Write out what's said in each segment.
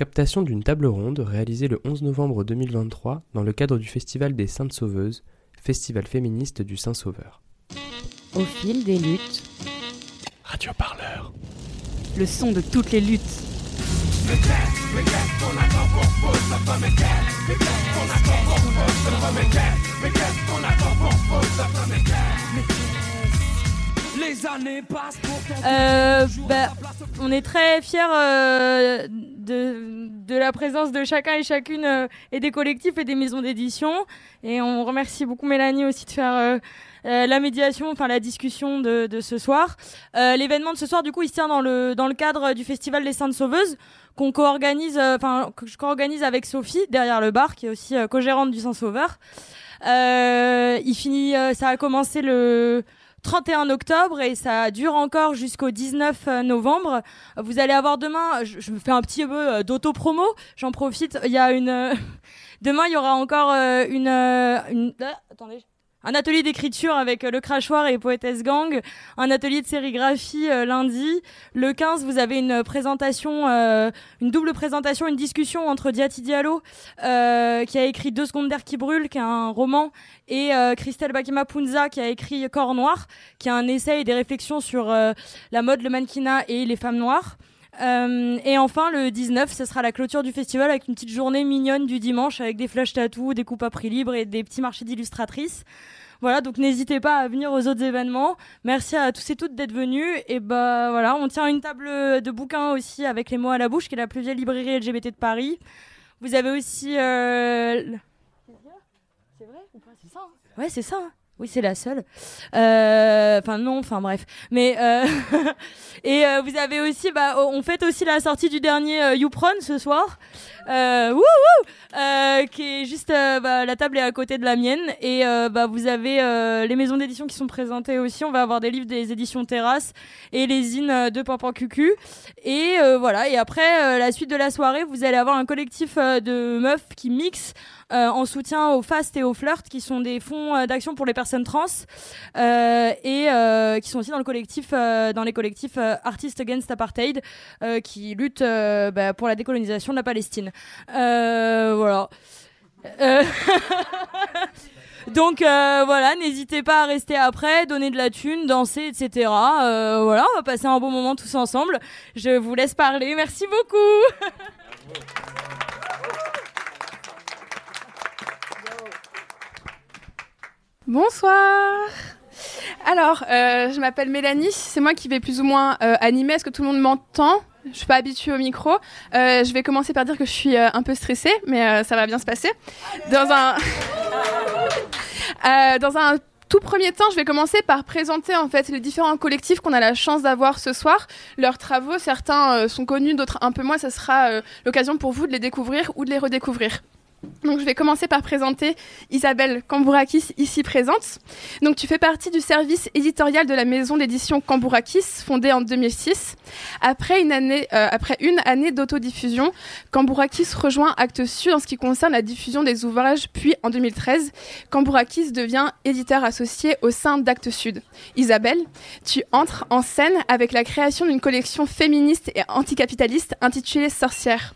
Captation d'une table ronde réalisée le 11 novembre 2023 dans le cadre du Festival des Saintes Sauveuses, festival féministe du Saint-Sauveur. Au fil des luttes. Radio Parleur. Le son de toutes les luttes. Les années passent Euh, bah, on est très fiers euh, de, de la présence de chacun et chacune euh, et des collectifs et des maisons d'édition. Et on remercie beaucoup Mélanie aussi de faire euh, euh, la médiation, enfin la discussion de, de ce soir. Euh, L'événement de ce soir, du coup, il se tient dans le, dans le cadre du Festival des Saintes Sauveuses qu'on co-organise, euh, enfin que je co-organise avec Sophie derrière le bar, qui est aussi co-gérante du Saint-Sauveur. Euh, il finit, ça a commencé le 31 octobre et ça dure encore jusqu'au 19 euh, novembre. Vous allez avoir demain, je, je me fais un petit peu euh, d'auto-promo, j'en profite, il y a une... euh, demain, il y aura encore une... une ah, attendez. Un atelier d'écriture avec euh, le crachoir et Poétesse Gang, un atelier de sérigraphie euh, lundi. Le 15, vous avez une présentation, euh, une double présentation, une discussion entre Diati Diallo, euh, qui a écrit Deux secondes d'air qui brûle, qui est un roman, et Christelle Bakima Punza, qui a écrit Corps noir, qui est un essai et des réflexions sur la mode, le mannequinat et les femmes noires. Euh, et enfin, le 19, ce sera la clôture du festival avec une petite journée mignonne du dimanche avec des flash tattoos, des coupes à prix libre et des petits marchés d'illustratrices. Voilà, donc n'hésitez pas à venir aux autres événements. Merci à tous et toutes d'être venus. Et bah voilà, on tient une table de bouquins aussi avec les mots à la bouche, qui est la plus vieille librairie LGBT de Paris. Vous avez aussi. euh, C'est vrai? Ou pas C'est ça hein Ouais, c'est ça. hein. Oui, c'est la seule. Euh, Enfin non, enfin bref. Mais euh, et euh, vous avez aussi, bah, on fête aussi la sortie du dernier YouPron ce soir. Wouh, wouh, qui est juste, bah, la table est à côté de la mienne et bah, vous avez les maisons d'édition qui sont présentées aussi. On va avoir des livres des éditions Terrasse et les zines de Pampan Cucu. Et voilà. Et après la suite de la soirée, vous allez avoir un collectif de meufs qui mixent en soutien au FAST et au FLIRT, qui sont des fonds euh, d'action pour les personnes trans euh, et euh, qui sont aussi dans le collectif, euh, dans les collectifs euh, Artists Against Apartheid, euh, qui luttent euh, bah, pour la décolonisation de la Palestine. Euh, voilà. Euh, Donc euh, voilà, n'hésitez pas à rester après, donner de la thune, danser, etc. Euh, voilà, on va passer un bon moment tous ensemble. Je vous laisse parler. Merci beaucoup. Bonsoir. Alors, euh, je m'appelle Mélanie, c'est moi qui vais plus ou moins euh, animer. Est-ce que tout le monde m'entend? Je suis pas habituée au micro. Euh, je vais commencer par dire que je suis un peu stressée, mais ça va bien se passer. Dans un, dans un tout premier temps, je vais commencer par présenter en fait les différents collectifs qu'on a la chance d'avoir ce soir. Leurs travaux, certains sont connus, d'autres un peu moins. Ça sera l'occasion pour vous de les découvrir ou de les redécouvrir. Donc je vais commencer par présenter Isabelle Kambourakis, ici présente. Donc tu fais partie du service éditorial de la maison d'édition Kambourakis, fondée en 2006. Après une année, euh, après une année d'autodiffusion, Kambourakis rejoint Actes Sud en ce qui concerne la diffusion des ouvrages, puis en 2013, Kambourakis devient éditeur associé au sein d'Actes Sud. Isabelle, tu entres en scène avec la création d'une collection féministe et anticapitaliste intitulée Sorcière.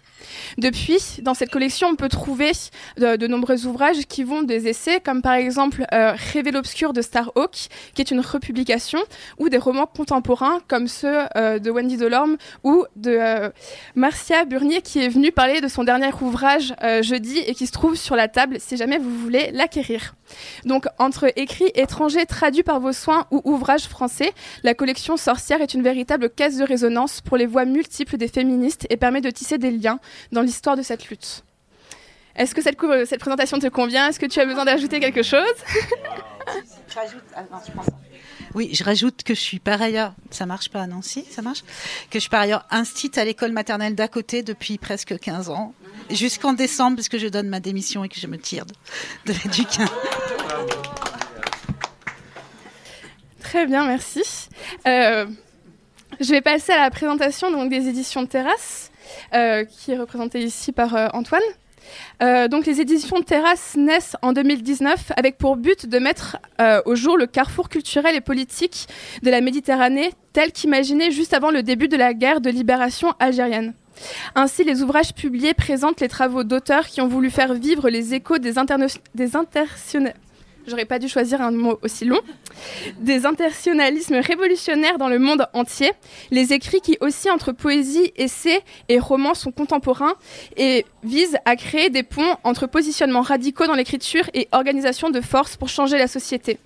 Depuis, dans cette collection, on peut trouver de, de nombreux ouvrages qui vont des essais, comme par exemple euh, Rêver l'obscur de Starhawk, qui est une republication, ou des romans contemporains comme ceux euh, de Wendy Delorme ou de euh, Marcia Burnier, qui est venue parler de son dernier ouvrage euh, jeudi et qui se trouve sur la table si jamais vous voulez l'acquérir. Donc, entre écrits étrangers traduits par vos soins ou ouvrages français, la collection Sorcière est une véritable caisse de résonance pour les voix multiples des féministes et permet de tisser des liens dans l'histoire de cette lutte. Est-ce que cette, cette présentation te convient? Est-ce que tu as besoin d'ajouter quelque chose? Je rajoute. ah ça. Oui, je rajoute que je suis par ailleurs. Ça marche pas, non? Si, ça marche. Que je suis par ailleurs instite à l'école maternelle d'à côté depuis presque 15 ans, jusqu'en décembre, parce que je donne ma démission et que je me tire de, de l'éduquin. Très bien, merci. Euh, je vais passer à la présentation donc, des éditions Terrasse, euh, qui est représentée ici par euh, Antoine. Euh, donc les éditions Terrasse naissent en 2019 avec pour but de mettre euh, au jour le carrefour culturel et politique de la Méditerranée tel qu'imaginé juste avant le début de la guerre de libération algérienne. Ainsi, les ouvrages publiés présentent les travaux d'auteurs qui ont voulu faire vivre les échos des, des internationaux j'aurais pas dû choisir un mot aussi long, des internationalismes révolutionnaires dans le monde entier. Les écrits qui aussi entre poésie, essais et romans sont contemporains et visent à créer des ponts entre positionnements radicaux dans l'écriture et organisation de force pour changer la société.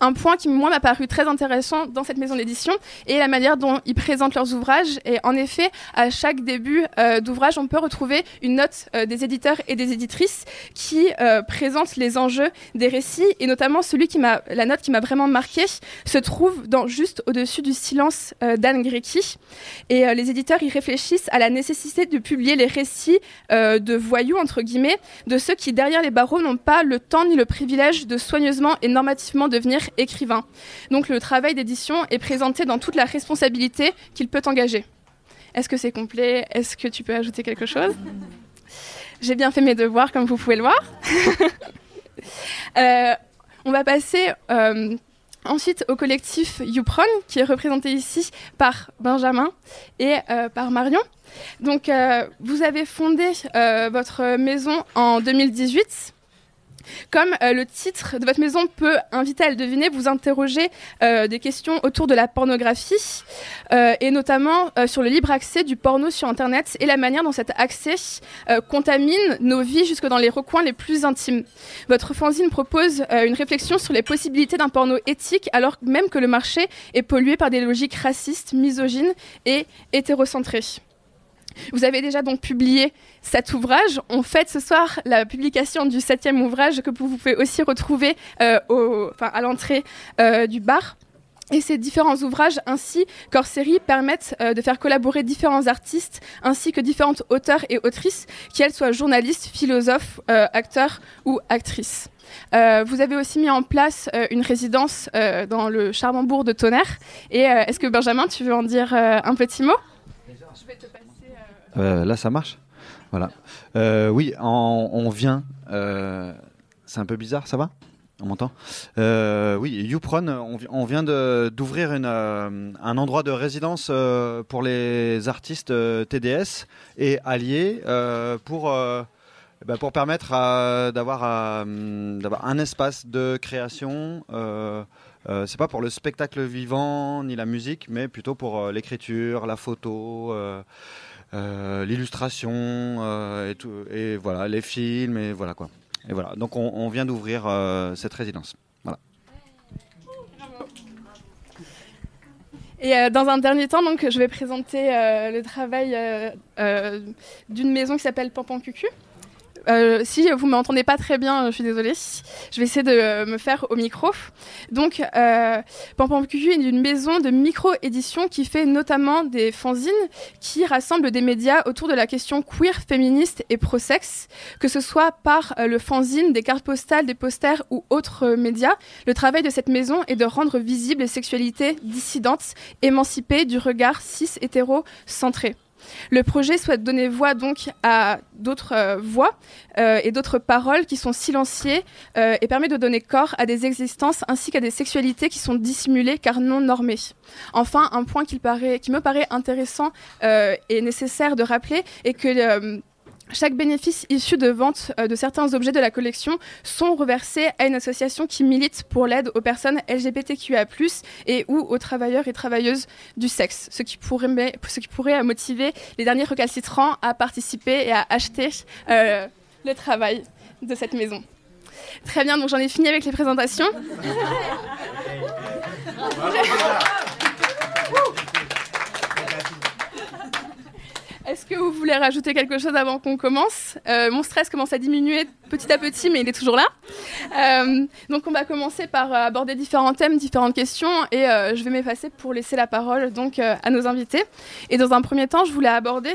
Un point qui, moi, m'a paru très intéressant dans cette maison d'édition est la manière dont ils présentent leurs ouvrages. Et en effet, à chaque début euh, d'ouvrage, on peut retrouver une note euh, des éditeurs et des éditrices qui euh, présente les enjeux des récits. Et notamment, celui qui la note qui m'a vraiment marqué se trouve juste au-dessus du silence d'Anne Grecki. Et les éditeurs y réfléchissent à la nécessité de publier les récits de voyous, entre guillemets, de ceux qui, derrière les barreaux, n'ont pas le temps ni le privilège de soigneusement et normativement devenir écrivain. Donc le travail d'édition est présenté dans toute la responsabilité qu'il peut engager. Est-ce que c'est complet? Est-ce que tu peux ajouter quelque chose? J'ai bien fait mes devoirs, comme vous pouvez le voir. Euh, on va passer euh, ensuite au collectif YouPron, qui est représenté ici par Benjamin et euh, par Marion. Donc, vous avez fondé votre maison en 2018. Comme euh, le titre de votre maison peut inviter à le deviner, vous interrogez euh, des questions autour de la pornographie euh, et notamment sur le libre accès du porno sur Internet et la manière dont cet accès contamine nos vies jusque dans les recoins les plus intimes. Votre fanzine propose une réflexion sur les possibilités d'un porno éthique alors même que le marché est pollué par des logiques racistes, misogynes et hétérocentrées. Vous avez déjà donc publié cet ouvrage. On fête ce soir la publication du septième ouvrage que vous pouvez aussi retrouver euh, à l'entrée euh, du bar. Et ces différents ouvrages ainsi qu'hors série permettent euh, de faire collaborer différents artistes ainsi que différentes auteurs et autrices, qu'elles soient journalistes, philosophes, acteurs ou actrices. vous avez aussi mis en place une résidence dans le charmant bourg de Tonnerre. Et est-ce que Benjamin, tu veux en dire un petit mot? Je vais te euh, là, ça marche? Voilà. Euh, oui, on, vient. Euh, c'est un peu bizarre, ça va? On m'entend? Oui, YouPron, on, vient d'ouvrir un endroit de résidence pour les artistes TDS et alliés pour, bah, pour permettre d'avoir un espace de création. c'est pas pour le spectacle vivant ni la musique, mais plutôt pour l'écriture, la photo. Euh, l'illustration euh, et, tout, et voilà, les films et voilà quoi. Et voilà, donc on, vient d'ouvrir euh, cette résidence. Voilà. Et dans un dernier temps, donc, je vais présenter le travail d'une maison qui s'appelle Pampan Cucu. Euh, si vous ne m'entendez pas très bien, je suis désolée. Je vais essayer de me faire au micro. Donc, euh, est une maison de micro-édition qui fait notamment des fanzines qui rassemblent des médias autour de la question queer, féministe et pro-sexe, que ce soit par euh, le fanzine, des cartes postales, des posters ou autres euh, médias. Le travail de cette maison est de rendre visibles les sexualités dissidentes, émancipées du regard cis-hétéro centré. Le projet souhaite donner voix donc à d'autres euh, voix euh, et d'autres paroles qui sont silenciées euh, et permet de donner corps à des existences ainsi qu'à des sexualités qui sont dissimulées car non normées. Enfin, un point qui, qui me paraît intéressant et nécessaire de rappeler est que chaque bénéfice issu de vente euh, de certains objets de la collection sont reversés à une association qui milite pour l'aide aux personnes LGBTQA+, et ou aux travailleurs et travailleuses du sexe, ce qui pourrait, pourrait motiver les derniers recalcitrants à participer et à acheter euh, le travail de cette maison. Très bien, donc j'en ai fini avec les présentations. Est-ce que vous voulez rajouter quelque chose avant qu'on commence euh, Mon stress commence à diminuer petit à petit, mais il est toujours là. Euh, donc on va commencer par aborder différents thèmes, différentes questions, et euh, je vais m'effacer pour laisser la parole donc à nos invités. Et dans un premier temps, je voulais aborder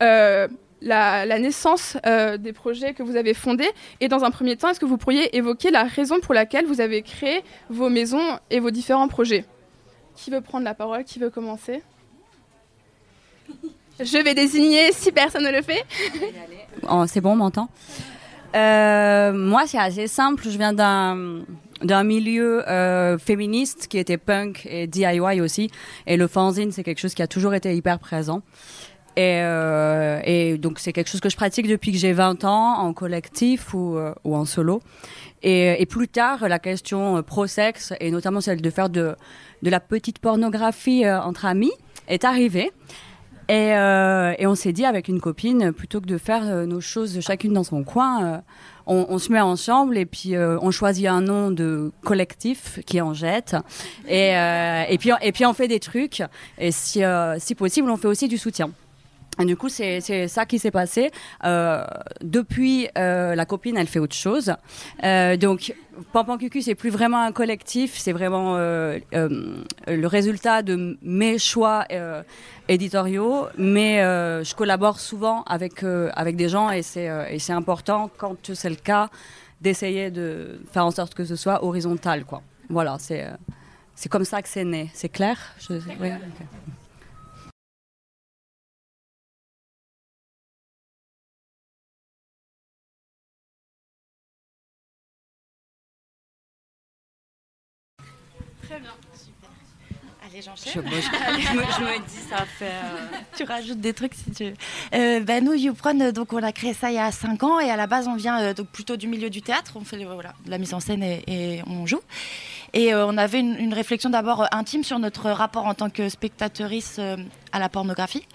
la, naissance des projets que vous avez fondés. Et dans un premier temps, est-ce que vous pourriez évoquer la raison pour laquelle vous avez créé vos maisons et vos différents projets? Qui veut prendre la parole? Qui veut commencer? Je vais désigner si personne ne le fait. Oh, c'est bon, on m'entend euh, Moi, c'est assez simple. Je viens d'un d'un milieu euh, féministe qui était punk et DIY aussi. Et le fanzine, c'est quelque chose qui a toujours été hyper présent. Et, euh, donc c'est quelque chose que je pratique depuis que j'ai 20 ans en collectif ou, ou en solo. Et, et, plus tard, la question pro-sexe, et notamment celle de faire de, de la petite pornographie entre amis, est arrivée. Et, euh, et, on s'est dit avec une copine, plutôt que de faire euh, nos choses chacune dans son coin, euh, on, on, se met ensemble et puis euh, on choisit un nom de collectif qui en jette. Et, et, puis, et puis on fait des trucs. Et si, si possible, on fait aussi du soutien. Du coup, c'est ça qui s'est passé. Euh, depuis, euh, la copine, elle fait autre chose. Euh, donc, Pampan Cucu, c'est plus vraiment un collectif, c'est vraiment le résultat de mes choix éditoriaux. Mais je collabore souvent avec, avec des gens et c'est important, quand c'est le cas, d'essayer de faire en sorte que ce soit horizontal. Quoi. Voilà, c'est comme ça que c'est né. C'est clair? Oui, okay. Très bien, super. Allez, j'enchaîne. Je, je, je, me dis, ça fait. Euh... tu rajoutes des trucs si tu veux. Euh, ben, nous, YouPron, donc, on a créé ça il y a 5 ans et à la base, on vient euh, donc, plutôt du milieu du théâtre. On fait voilà, de la mise en scène et, et on joue. Et euh, on avait une, une réflexion d'abord intime sur notre rapport en tant que spectatrice à la pornographie.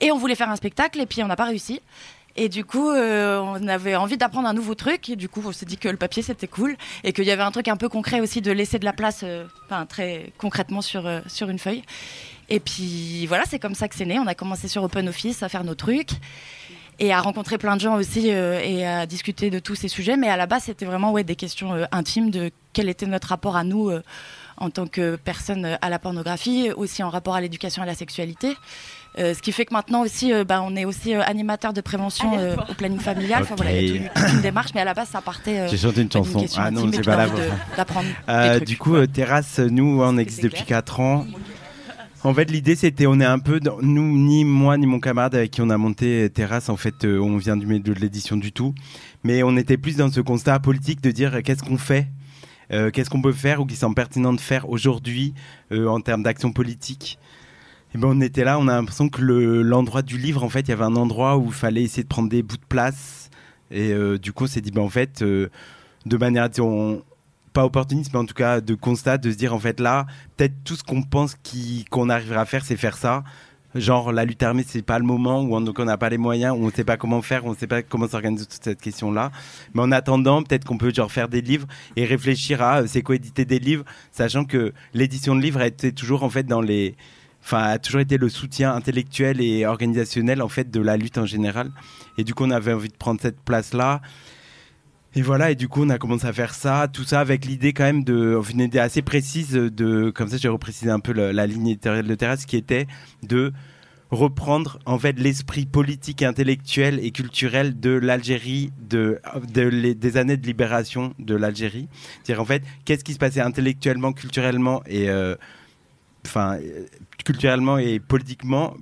Et on voulait faire un spectacle et puis on n'a pas réussi. Et du coup, euh, on avait envie d'apprendre un nouveau truc. Et du coup, on s'est dit que le papier, c'était cool. Et qu'il y avait un truc un peu concret aussi de laisser de la place, euh, très concrètement sur, euh, sur une feuille. Et puis voilà, c'est comme ça que c'est né. On a commencé sur Open Office à faire nos trucs et à rencontrer plein de gens aussi et à discuter de tous ces sujets. Mais à la base, c'était vraiment des questions intimes de quel était notre rapport à nous en tant que personne à la pornographie, aussi en rapport à l'éducation et à la sexualité. Euh, ce qui fait que maintenant aussi, euh, bah, on est aussi euh, animateur de prévention au planning familial. Okay. Enfin, voilà, il y a toute une démarche, mais à la base, ça partait. J'ai chanté une chanson. ah non, c'est pas la D'apprendre. du coup, Terrasse, nous, on existe depuis 4 ans. En fait, l'idée, c'était, on est un peu, dans, nous, ni moi, ni mon camarade avec qui on a monté Terrasse, en fait, euh, on vient du milieu de l'édition du tout. Mais on était plus dans ce constat politique de dire qu'est-ce qu'on fait, euh, qu'est-ce qu'on peut faire ou qui semble pertinent de faire aujourd'hui euh, en termes d'action politique. Et ben, on était là, on a l'impression que l'endroit le, du livre, en fait, il y avait un endroit où il fallait essayer de prendre des bouts de place. Et euh, du coup, on s'est dit, ben, en fait, euh, de manière, pas opportuniste, mais en tout cas de constat, de se dire, en fait, là, peut-être tout ce qu'on pense qu'on qu arrivera à faire, c'est faire ça. Genre, la lutte armée, c'est pas le moment où on n'a pas les moyens, où on sait pas comment faire, où on sait pas comment s'organiser toute cette question-là. Mais en attendant, peut-être qu'on peut faire des livres et réfléchir à euh, c'est quoi éditer des livres, sachant que l'édition de livres été toujours, en fait, dans les a toujours été le soutien intellectuel et organisationnel en fait de la lutte en général. Et du coup on avait envie de prendre cette place là et voilà et du coup on a commencé à faire ça tout ça avec l'idée quand même de une idée assez précise de comme ça j'ai reprécisé un peu la, ligne de terrasse qui était de reprendre en fait l'esprit politique intellectuel et culturel de l'Algérie de, des années de libération de l'Algérie. C'est-à-dire en fait qu'est-ce qui se passait intellectuellement culturellement et euh, culturellement et politiquement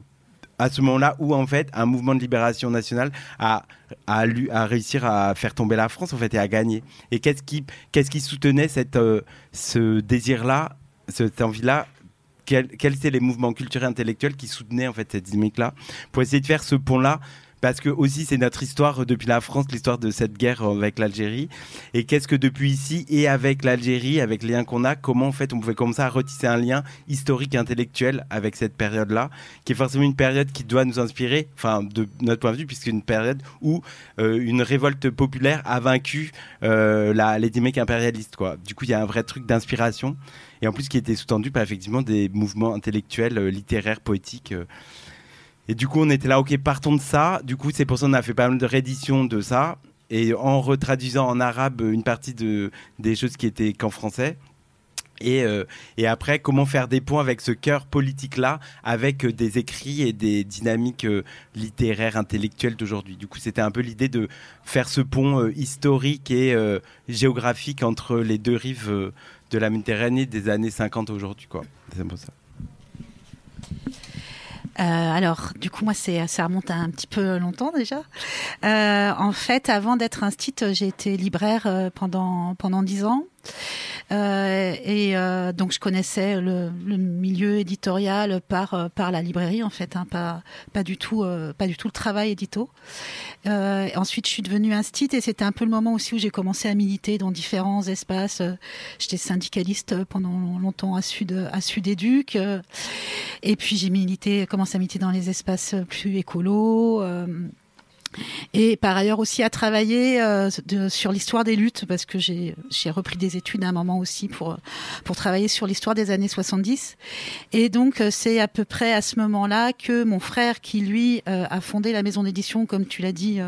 à ce moment-là où en fait un mouvement de libération nationale a, a, a réussi à faire tomber la France en fait et à gagner. Et qu'est-ce qui qu'est-ce qui soutenait cette euh, ce désir là cette envie là quels, quels étaient les mouvements culturels intellectuels qui soutenaient en fait cette dynamique là pour essayer de faire ce pont là parce que aussi c'est notre histoire depuis la France, l'histoire de cette guerre avec l'Algérie. Et qu'est-ce que depuis ici et avec l'Algérie, avec les liens qu'on a, comment en fait on pouvait commencer à retisser un lien historique et intellectuel avec cette période-là, qui est forcément une période qui doit nous inspirer, enfin de notre point de vue, puisque une période où euh, une révolte populaire a vaincu euh, la, les mecs impérialistes. Quoi. Du coup, il y a un vrai truc d'inspiration. Et en plus, qui était sous-tendu par effectivement des mouvements intellectuels, euh, littéraires, poétiques. Euh, et du coup, on était là, ok, partons de ça. Du coup, c'est pour ça qu'on a fait pas mal de rééditions de ça. Et en retraduisant en arabe une partie de, des choses qui étaient qu'en français. Et, euh, et, après, comment faire des ponts avec ce cœur politique-là, avec euh, des écrits et des dynamiques euh, littéraires, intellectuelles d'aujourd'hui. Du coup, c'était un peu l'idée de faire ce pont historique et géographique entre les deux rives de la Méditerranée des années 50 aujourd'hui. C'est peu ça. Euh, alors, du coup, moi, c'est, ça remonte à un petit peu longtemps déjà. Euh, en fait, avant d'être instit, j'ai été libraire euh, pendant pendant dix ans. Euh, et euh, donc je connaissais le, milieu éditorial par euh, par la librairie en fait, hein, pas pas du tout pas du tout le travail édito. ensuite, je suis devenue instit et c'était un peu le moment aussi où j'ai commencé à militer dans différents espaces. J'étais syndicaliste pendant longtemps à Sud à Sud Éduc et puis j'ai milité, commencé à militer dans les espaces plus écolos. Et par ailleurs aussi à travailler euh, sur l'histoire des luttes, parce que j'ai repris des études à un moment aussi pour, pour travailler sur l'histoire des années 70. Et donc euh, c'est à peu près à ce moment-là que mon frère, qui lui euh, a fondé la maison d'édition, comme tu l'as dit,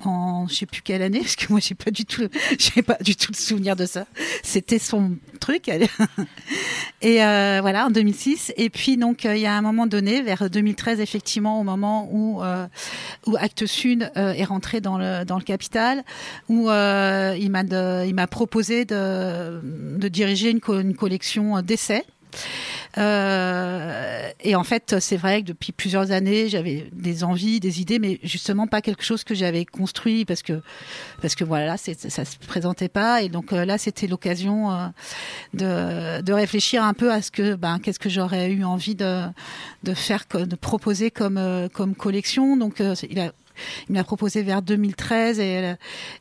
en je sais plus quelle année, parce que moi j'ai pas du tout, pas du tout le souvenir de ça. C'était son truc. Et voilà, en 2006. Et puis donc il y a un moment donné, vers 2013 effectivement, au moment où, où Actes Sud euh, est rentré dans le, dans le capital, où euh, il m'a il m'a proposé de, de diriger une, une collection d'essais. Euh, et en fait, c'est vrai que depuis plusieurs années, j'avais des envies, des idées, mais justement pas quelque chose que j'avais construit parce que parce que voilà, ça, se présentait pas. Et donc là, c'était l'occasion de, de réfléchir un peu à ce que ben qu'est-ce que j'aurais eu envie de de faire, de proposer comme comme collection. Donc il a il m'a proposé vers 2013 et,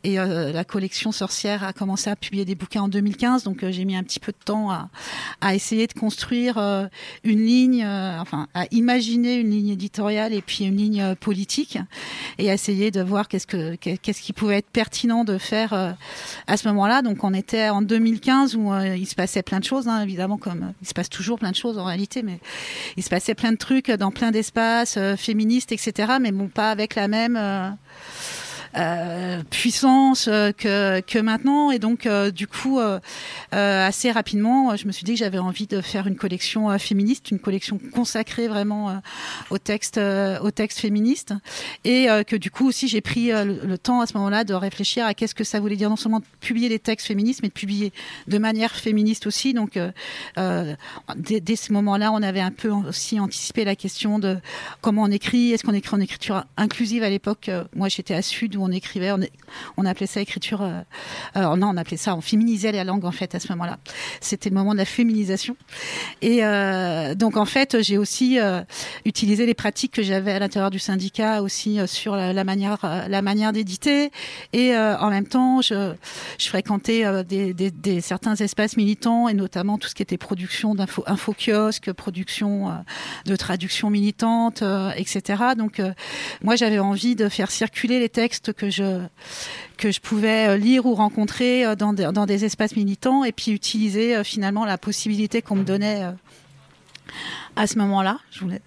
et euh, la collection Sorcière a commencé à publier des bouquins en 2015. Donc euh, j'ai mis un petit peu de temps à, essayer de construire euh, une ligne, enfin à imaginer une ligne éditoriale et puis une ligne politique et à essayer de voir qu'est-ce que qu'est-ce qui pouvait être pertinent de faire à ce moment-là. Donc on était en 2015 où il se passait plein de choses, hein, évidemment comme il se passe toujours plein de choses en réalité, mais il se passait plein de trucs dans plein d'espaces féministes, etc. Mais bon, pas avec la même euh, euh, puissance euh, que, maintenant. Et donc, du coup, assez rapidement, je me suis dit que j'avais envie de faire une collection féministe, une collection consacrée vraiment au texte, au texte féministe. Et que du coup aussi, j'ai pris le, temps à ce moment-là de réfléchir à qu'est-ce que ça voulait dire non seulement de publier des textes féministes, mais de publier de manière féministe aussi. Donc, dès, dès, ce moment-là, on avait un peu aussi anticipé la question de comment on écrit. Est-ce qu'on écrit en écriture inclusive à l'époque Moi, j'étais à Sud on écrivait, on, appelait ça écriture. Euh, euh, non, on appelait ça, on féminisait la langue en fait à ce moment-là. C'était le moment de la féminisation. Et euh, donc en fait, j'ai aussi utilisé les pratiques que j'avais à l'intérieur du syndicat aussi sur la, manière, d'éditer. Et en même temps, je, fréquentais certains espaces militants et notamment tout ce qui était production d'info info production de traduction militante, etc. Donc moi, j'avais envie de faire circuler les textes que je que je pouvais euh, lire ou rencontrer euh, dans, dans des espaces militants et puis utiliser euh, finalement la possibilité qu'on me donnait à ce moment-là. Je voulais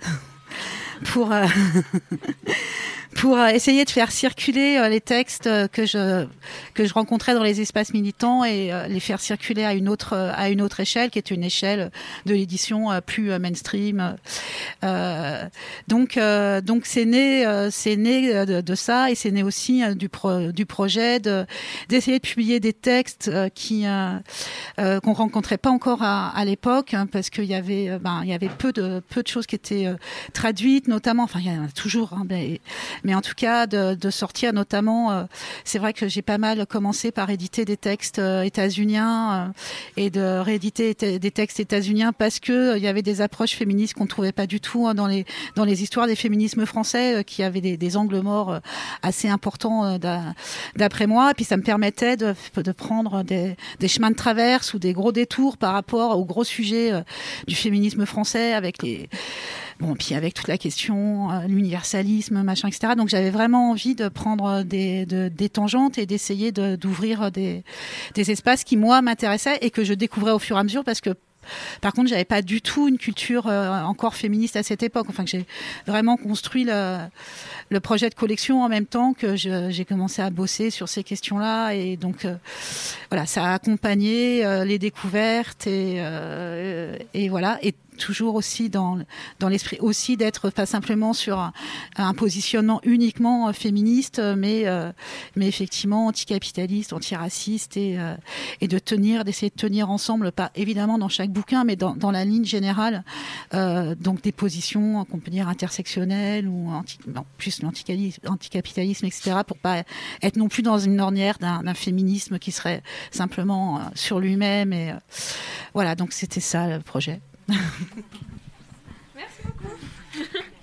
pour pour euh, essayer de faire circuler euh, les textes euh, que je que je rencontrais dans les espaces militants et les faire circuler à une autre à une autre échelle qui est une échelle de l'édition plus mainstream. donc donc c'est né c'est né de, ça et c'est né aussi du du projet de d'essayer de publier des textes qui qu'on rencontrait pas encore à, à l'époque hein, parce qu'il y avait ben il y avait peu de peu de choses qui étaient traduites notamment enfin il y en a toujours hein, mais, mais en tout cas de, de sortir notamment. Euh, c'est vrai que j'ai pas mal commencé par éditer des textes euh, états-uniens euh, et de rééditer des textes états-uniens parce que il y avait des approches féministes qu'on trouvait pas du tout hein, dans les dans les histoires des féminismes français qui avaient des, des angles morts assez importants d'après moi. Et puis ça me permettait de, de prendre des, des chemins de traverse ou des gros détours par rapport aux gros sujets du féminisme français avec les Bon, puis avec toute la question, euh, l'universalisme, machin, etc. Donc j'avais vraiment envie de prendre des, des tangentes et d'essayer d'ouvrir des, des espaces qui, moi, m'intéressaient et que je découvrais au fur et à mesure parce que par contre, j'avais pas du tout une culture euh, encore féministe à cette époque. Enfin, que j'ai vraiment construit le, projet de collection en même temps que j'ai commencé à bosser sur ces questions-là. Et donc, euh, voilà, ça a accompagné les découvertes et, et voilà. Toujours aussi dans, l'esprit aussi d'être pas simplement sur un, positionnement uniquement euh, féministe, mais, euh, mais effectivement anticapitaliste, antiraciste et, euh, de tenir, d'essayer de tenir ensemble, pas évidemment dans chaque bouquin, mais dans, la ligne générale, euh, donc des positions qu'on peut dire intersectionnelles ou anti, non, plus l'anticapitalisme, etc., pour pas être non plus dans une ornière d'un féminisme qui serait simplement euh, sur lui-même. Et euh, voilà, donc c'était ça le projet.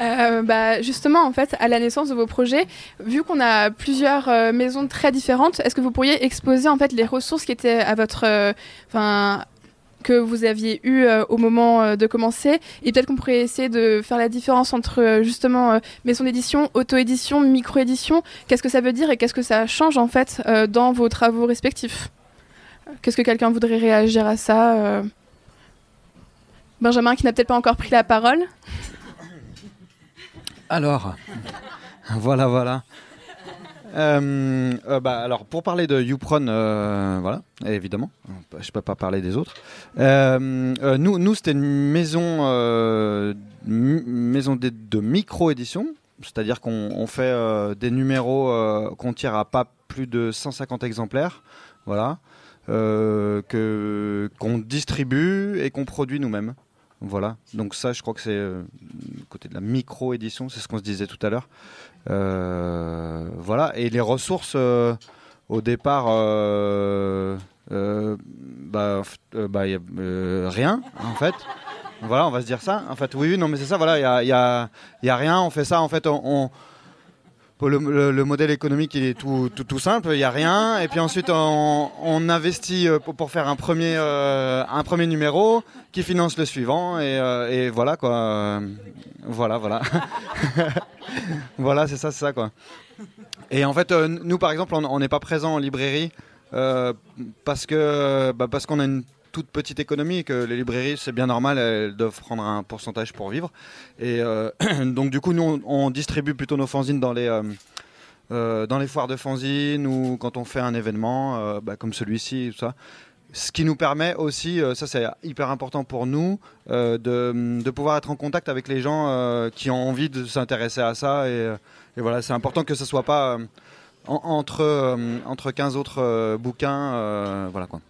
Euh, bah, justement, en fait, à la naissance de vos projets, vu qu'on a plusieurs euh, maisons très différentes, est-ce que vous pourriez exposer en fait les ressources qui étaient à votre, euh, enfin, que vous aviez eu au moment de commencer, et peut-être qu'on pourrait essayer de faire la différence entre justement maison d'édition, auto-édition, micro-édition. Qu'est-ce que ça veut dire et qu'est-ce que ça change en fait dans vos travaux respectifs? Qu'est-ce que quelqu'un voudrait réagir à ça Benjamin qui n'a peut-être pas encore pris la parole. Alors, voilà, voilà. Euh, euh, bah, alors, pour parler de YouPron, euh, voilà, évidemment, je peux pas parler des autres. Nous, nous c'était une maison, de, micro-édition, c'est-à-dire qu'on on fait des numéros qu'on tire à pas plus de 150 exemplaires, voilà, qu'on distribue et qu'on produit nous-mêmes. Voilà, donc ça, je crois que c'est euh, côté de la micro-édition, c'est ce qu'on se disait tout à l'heure. Euh, voilà, et les ressources, euh, au départ, euh, bah, bah, rien, en fait. Voilà, on va se dire ça. En fait, oui, non, mais c'est ça, voilà, il y a, y a- y a rien, on fait ça, en fait, on... le, le- le modèle économique, il est tout, tout, tout simple, il n'y a rien. Et puis ensuite, on, investit euh, pour, faire un premier, euh, un premier numéro qui finance le suivant. Et, euh, voilà, quoi. Voilà, voilà. voilà, c'est ça, c'est ça, quoi. Et en fait, nous, par exemple, on n'est pas présent en librairie parce que bah, parce qu'on a une toute petite économie, que les librairies, c'est bien normal, elles doivent prendre un pourcentage pour vivre. Et euh, donc, du coup, nous, on, distribue plutôt nos fanzines dans les, euh, euh, dans les foires de fanzines ou quand on fait un événement bah, comme celui-ci, tout ça. Ce qui nous permet aussi, ça c'est hyper important pour nous, de, de pouvoir être en contact avec les gens qui ont envie de s'intéresser à ça. Et, et voilà, c'est important que ce soit pas en- entre, entre 15 autres bouquins. voilà quoi.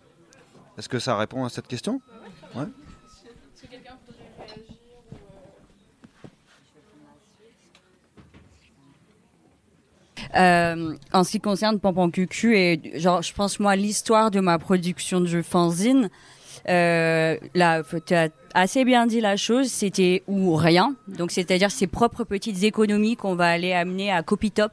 Est-ce que ça répond à cette question? Ouais. Euh, en ce qui concerne Pompon Cucu et je pense moi l'histoire de ma production de fanzine, euh, là, tu as assez bien dit la chose, c'était ou rien. Donc c'est-à-dire ses propres petites économies qu'on va aller amener à Copytop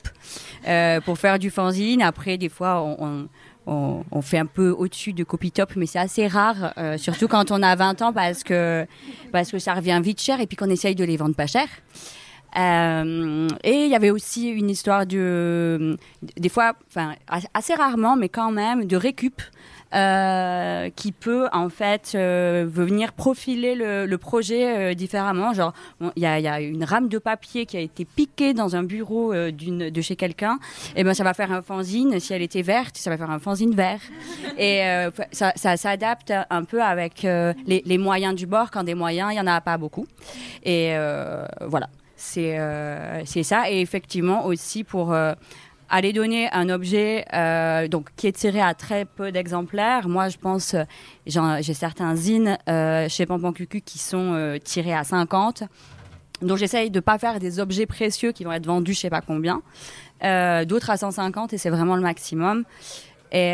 euh, pour faire du fanzine. Après, des fois, on on, fait un peu au-dessus de Copytop, mais c'est assez rare, euh, surtout quand on a 20 ans, parce que, parce que ça revient vite cher et puis qu'on essaye de les vendre pas cher. Euh, et il y avait aussi une histoire de, des fois, enfin assez rarement, mais quand même, de récup. Euh, qui peut en fait euh, venir profiler le, le projet euh, différemment. Genre, bon, il y, a, il y a une rame de papier qui a été piquée dans un bureau d'une de chez quelqu'un. Et ben, ça va faire un fanzine. Si elle était verte, ça va faire un fanzine vert. Et ça, ça s'adapte un peu avec les, les moyens du bord. Quand des moyens, il y en a pas beaucoup. Et voilà. C'est c'est ça. Et effectivement aussi pour aller donner un objet euh, donc qui est tiré à très peu d'exemplaires. Moi, je pense, j'ai certains zines euh, chez Pampan Cucu qui sont euh, tirés à 50. Donc j'essaye de pas faire des objets précieux qui vont être vendus je sais pas combien. D'autres à 150 et c'est vraiment le maximum. Et,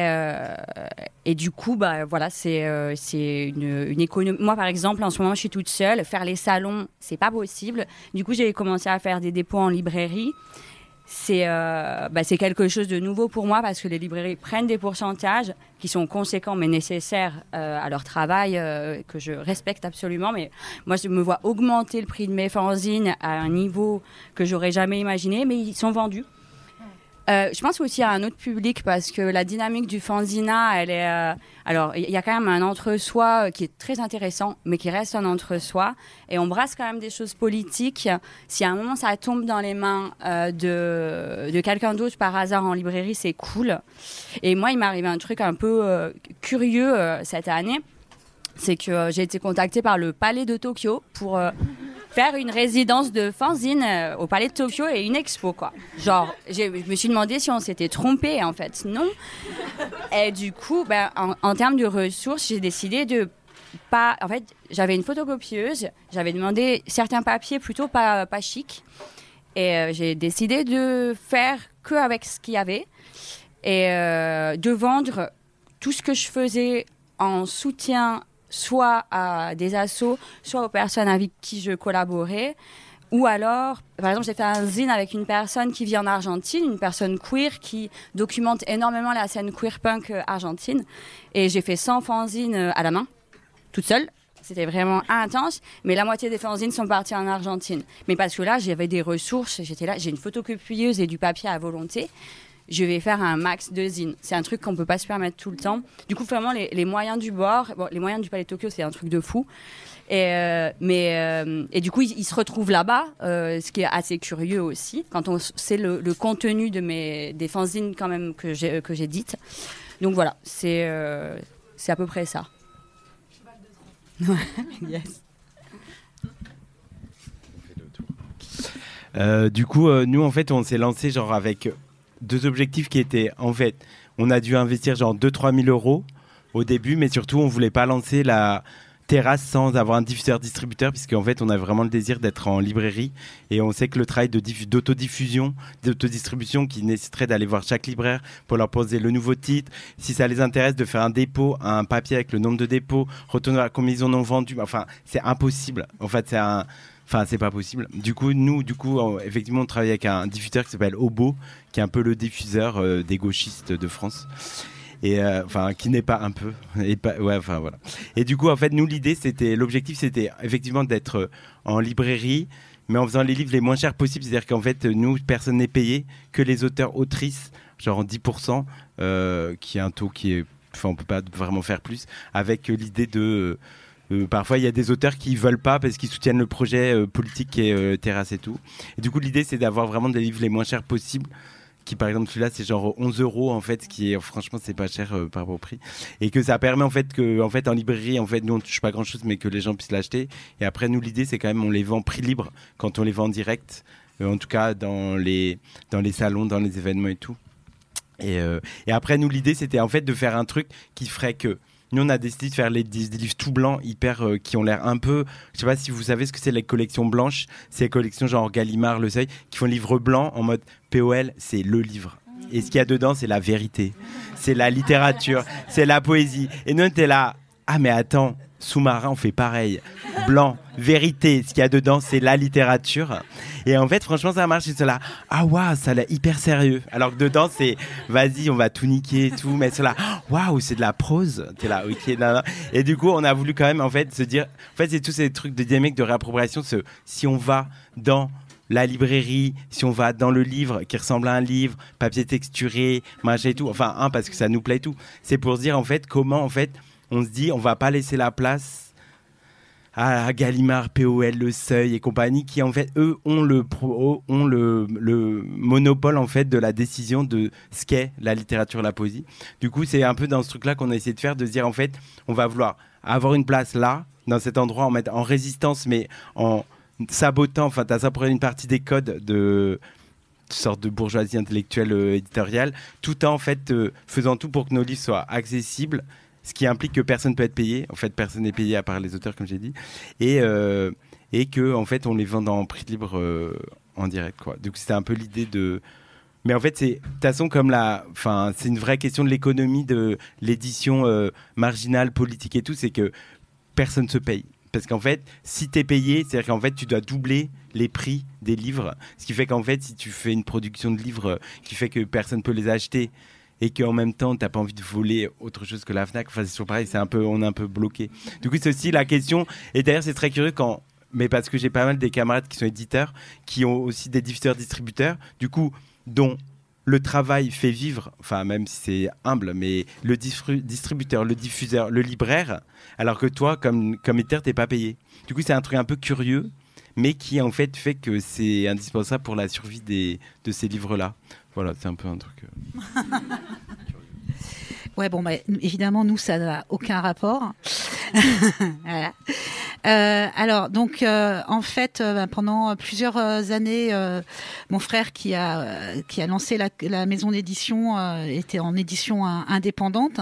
et du coup, bah, voilà, c'est euh, une, une économie. Moi, par exemple, en ce moment, je suis toute seule. Faire les salons, c'est pas possible. Du coup, j'ai commencé à faire des dépôts en librairie. C'est euh, bah, quelque chose de nouveau pour moi parce que les librairies prennent des pourcentages qui sont conséquents mais nécessaires euh, à leur travail, euh, que je respecte absolument. Mais moi, je me vois augmenter le prix de mes fanzines à un niveau que j'aurais jamais imaginé, mais ils sont vendus. Euh, je pense aussi à un autre public parce que la dynamique du fanzina, elle est. euh, alors, il y a quand même un entre-soi euh, qui est très intéressant, mais qui reste un entre-soi. Et on brasse quand même des choses politiques. Si à un moment ça tombe dans les mains de, de quelqu'un d'autre par hasard en librairie, c'est cool. Et moi, il m'est arrivé un truc un peu curieux cette année c'est que j'ai été contactée par le Palais de Tokyo pour faire une résidence de fanzine euh, au Palais de Tokyo et une expo, quoi. Genre, je me suis demandé si on s'était trompé, en fait, non. Et du coup, ben, en, termes de ressources, j'ai décidé de pas. En fait, j'avais une photocopieuse, j'avais demandé certains papiers plutôt pas, pas chics. Et euh, j'ai décidé de faire que avec ce qu'il y avait et euh, de vendre tout ce que je faisais en soutien soit à des assos, soit aux personnes avec qui je collaborais. Ou alors, par exemple, j'ai fait un zine avec une personne qui vit en Argentine, une personne queer qui documente énormément la scène queer punk euh, argentine. Et j'ai fait 100 fanzines euh, à la main, toute seule. C'était vraiment intense, mais la moitié des fanzines sont parties en Argentine. Mais parce que là, j'avais des ressources, j'étais là, j'ai une photocopieuse et du papier à volonté. Je vais faire un max de zines. C'est un truc qu'on peut pas se permettre tout le temps. Du coup, vraiment, les, les moyens du bord, bon, les moyens du Palais de Tokyo, c'est un truc de fou. Et, euh, mais, euh, et du coup, ils, ils se retrouvent là-bas, euh, ce qui est assez curieux aussi, quand on sait le, le contenu de mes, des fanzines quand même que j'ai que j'ai dites. Donc voilà, c'est euh, c'est à peu près ça. yes. Euh, du coup, euh, nous, en fait, on s'est lancé genre avec deux objectifs qui étaient, en fait, on a dû investir genre 2-3 000 euros au début, mais surtout, on voulait pas lancer la terrasse sans avoir un diffuseur-distributeur, puisqu'en fait, on a vraiment le désir d'être en librairie, et on sait que le travail d'autodiffusion, d'autodistribution, qui nécessiterait d'aller voir chaque libraire pour leur poser le nouveau titre, si ça les intéresse de faire un dépôt, un papier avec le nombre de dépôts, retourner voir combien ils en ont vendu, enfin, c'est impossible. En fait, c'est un... Enfin, c'est pas possible. Du coup, nous, du coup, effectivement, on travaille avec un diffuseur qui s'appelle Obo, qui est un peu le diffuseur euh, des gauchistes de France. Et euh, enfin, qui n'est pas un peu. Et pas, ouais, enfin voilà. Et du coup, en fait, nous, l'idée, c'était, l'objectif, c'était effectivement d'être euh, en librairie, mais en faisant les livres les moins chers possibles. C'est-à-dire qu'en fait, nous, personne n'est payé, que les auteurs autrices, genre en 10%, euh, qui est un taux qui est. Enfin, on peut pas vraiment faire plus, avec l'idée de. Euh, parfois, il y a des auteurs qui veulent pas parce qu'ils soutiennent le projet euh, politique est euh, Terrasse et tout. Et du coup, l'idée, c'est d'avoir vraiment des livres les moins chers possibles. Qui, par exemple, celui-là, c'est genre 11 euros, en fait, qui est, franchement, c'est pas cher par rapport au prix. Et que ça permet, en fait, que, en fait, en librairie, en fait, nous, on touche pas grand chose, mais que les gens puissent l'acheter. Et après, nous, l'idée, c'est quand même, on les vend prix libre quand on les vend en direct. En tout cas, dans les, dans les salons, dans les événements et tout. Et, et après, nous, l'idée, c'était en fait de faire un truc qui ferait que. Nous, on a décidé de faire les, des, livres tout blancs, hyper, euh, qui ont l'air un peu. Je sais pas si vous savez ce que c'est les collections blanches. C'est les collections genre Gallimard, Le Seuil, qui font livre blanc en mode POL, c'est le livre. Et ce qu'il y a dedans, c'est la vérité. C'est la littérature, c'est la poésie. Et nous, on était là. Ah, mais attends, sous-marin, on fait pareil. Blanc, vérité. Ce qu'il y a dedans, c'est la littérature. Et en fait, franchement, ça marche. Cela, ah waouh, ça a l'air hyper sérieux. Alors que dedans, c'est, vas-y, on va tout niquer et tout. Mais cela, waouh, c'est de la prose. Là, ok. Et du coup, on a voulu quand même, en fait, se dire, en fait, c'est tous ces trucs de dynamique de réappropriation. Si on va dans la librairie, si on va dans le livre qui ressemble à un livre, papier texturé, machin et tout, enfin, un, parce que ça nous plaît et tout, c'est pour se dire, en fait, comment, en fait, on se dit, on va pas laisser la place à Gallimard, POL, Le Seuil et compagnie, qui en fait, eux, ont le, pro- ont le, le monopole en fait de la décision de ce qu'est la littérature la poésie. Du coup, c'est un peu dans ce truc-là qu'on a essayé de faire, de se dire en fait, on va vouloir avoir une place là, dans cet endroit, en résistance, mais en sabotant, enfin, t'as ça pour une partie des codes de sorte de bourgeoisie intellectuelle euh, éditoriale, tout en fait euh, faisant tout pour que nos livres soient accessibles, ce qui implique que personne peut être payé. En fait, personne n'est payé à part les auteurs, comme j'ai dit, et euh, et que en fait on les vend en prix libre euh, en direct, quoi. Donc c'était un peu l'idée de mais en fait, c'est de toute façon comme la, enfin, c'est une vraie question de l'économie de l'édition euh, marginale, politique et tout, c'est que personne se paye. Parce qu'en fait, si tu es payé, c'est-à-dire qu'en fait, tu dois doubler les prix des livres. Ce qui fait qu'en fait, si tu fais une production de livres euh, qui fait que personne peut les acheter et qu'en même temps, tu n'as pas envie de voler autre chose que la FNAC, enfin, c'est toujours pareil, c'est un peu, on est un peu bloqué. Du coup, c'est aussi la question. Et d'ailleurs, c'est très curieux quand. Mais parce que j'ai pas mal des camarades qui sont éditeurs, qui ont aussi des diffuseurs-distributeurs, du coup, dont le travail fait vivre, enfin même si c'est humble, mais le distributeur, le diffuseur, le libraire, alors que toi, comme, comme éditeur, t'es pas payé. Du coup, c'est un truc un peu curieux, mais qui en fait fait que c'est indispensable pour la survie des, de ces livres-là. Voilà, c'est un peu un truc. Ouais, bon, bah, évidemment, nous, ça n'a aucun rapport. voilà. Euh, alors, donc, euh, en fait, euh, pendant plusieurs années, mon frère qui a qui a lancé la, la maison d'édition était en édition indépendante.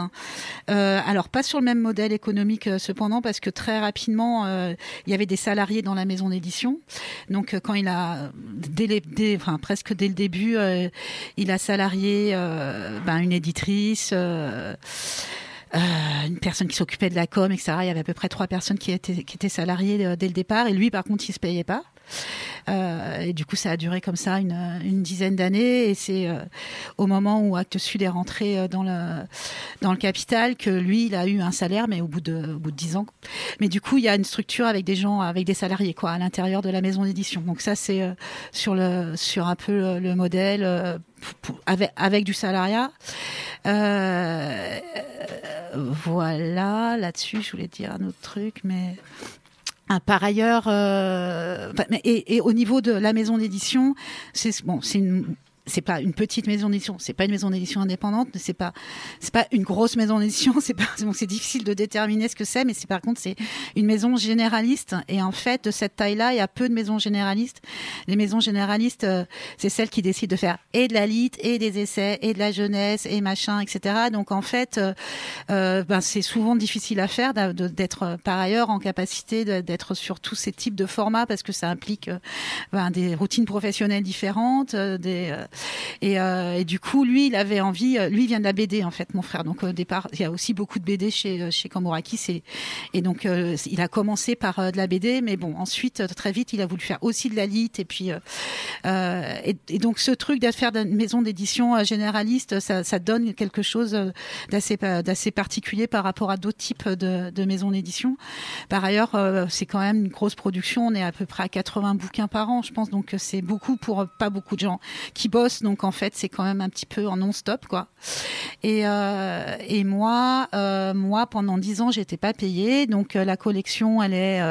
alors, pas sur le même modèle économique, cependant, parce que très rapidement, il y avait des salariés dans la maison d'édition. Donc, quand il a dès, les, dès enfin, presque dès le début, il a salarié ben, une éditrice. Une personne qui s'occupait de la com, etc. Il y avait à peu près trois personnes qui étaient, salariées euh, dès le départ. Et lui, par contre, il se payait pas. Euh, et du coup, ça a duré comme ça une, dizaine d'années. Et c'est euh, au moment où Actes Sud est rentré euh, dans le, dans le capital que lui, il a eu un salaire, mais au bout de, au bout de dix ans. Mais du coup, il y a une structure avec des gens, avec des salariés, quoi, à l'intérieur de la maison d'édition. Donc ça, c'est euh, sur le, sur un peu le modèle avec, avec, du salariat. Euh, voilà, là-dessus, je voulais dire un autre truc, mais par ailleurs, euh, et, et, au niveau de la maison d'édition, c'est bon, c'est une c'est pas une petite maison d'édition, c'est pas une maison d'édition indépendante, c'est pas c'est pas une grosse maison d'édition, c'est pas donc c'est difficile de déterminer ce que c'est, mais c'est par contre c'est une maison généraliste et en fait de cette taille-là, il y a peu de maisons généralistes. Les maisons généralistes, euh, c'est celles qui décident de faire et de la lit et des essais et de la jeunesse et machin, etc. Donc en fait, euh, euh ben, c'est souvent difficile à faire d'être euh, par ailleurs en capacité d'être sur tous ces types de formats parce que ça implique ben, des routines professionnelles différentes, des et, euh, et, du coup, lui, il avait envie. Euh, lui, il vient de la BD en fait, mon frère. Donc au départ, il y a aussi beaucoup de BD chez euh, chez et, donc il a commencé par de la BD, mais bon, ensuite très vite, il a voulu faire aussi de la lit et puis et, donc ce truc de faire une maison d'édition généraliste, ça, donne quelque chose d'assez d'assez particulier par rapport à d'autres types de, de maisons d'édition. Par ailleurs, c'est quand même une grosse production. On est à peu près à 80 bouquins par an, je pense. Donc c'est beaucoup pour pas beaucoup de gens qui bossent donc en fait c'est quand même un petit peu en non-stop quoi. Et, euh, et moi, euh, moi pendant dix ans j'étais pas payée, donc euh, la collection elle est,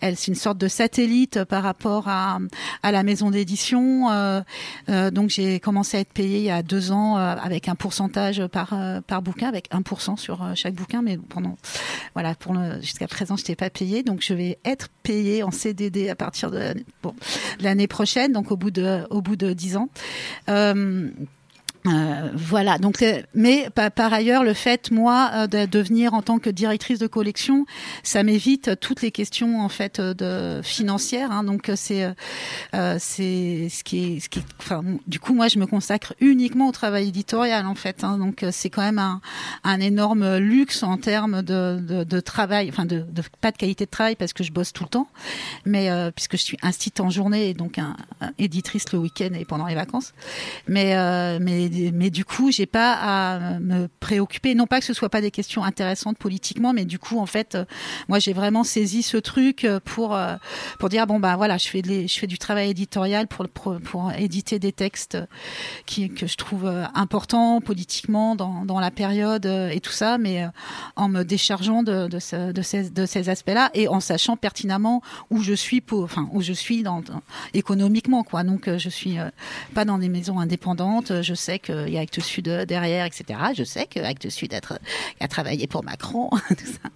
elle c'est une sorte de satellite par rapport à, à la maison d'édition. Donc j'ai commencé à être payée il y a deux ans avec un pourcentage par par bouquin, avec 1% sur chaque bouquin, mais pendant voilà pour jusqu'à présent j'étais pas payée, donc je vais être payée en CDD à partir de, l'année prochaine, donc au bout de au bout de dix ans. Euh, euh, voilà. Donc, euh, mais par, ailleurs, le fait, moi, euh, de devenir en tant que directrice de collection, ça m'évite toutes les questions en fait de financières. Hein, donc, c'est euh, c'est ce qui est, ce qui enfin, du coup, moi, je me consacre uniquement au travail éditorial en fait. Hein, donc, c'est quand même un, un, énorme luxe en termes de, de, de travail, enfin, de, de, pas de qualité de travail parce que je bosse tout le temps, mais puisque je suis instit en journée et donc un, un éditrice le week-end et pendant les vacances, mais mais mais du coup, j'ai pas à me préoccuper. Non pas que ce soit pas des questions intéressantes politiquement, mais du coup, en fait, euh, moi, j'ai vraiment saisi ce truc euh, pour euh, pour dire bon bah voilà, je fais je fais du travail éditorial pour pour, éditer des textes qui que je trouve importants politiquement dans, dans la période et tout ça, mais en me déchargeant de de, ce, de ces de ces aspects-là et en sachant pertinemment où je suis pour enfin où je suis dans économiquement quoi. Donc je suis pas dans des maisons indépendantes. Je sais qu'il y a Actes Sud derrière, etc. Je sais que Actes Sud a, a travaillé pour Macron, tout ça.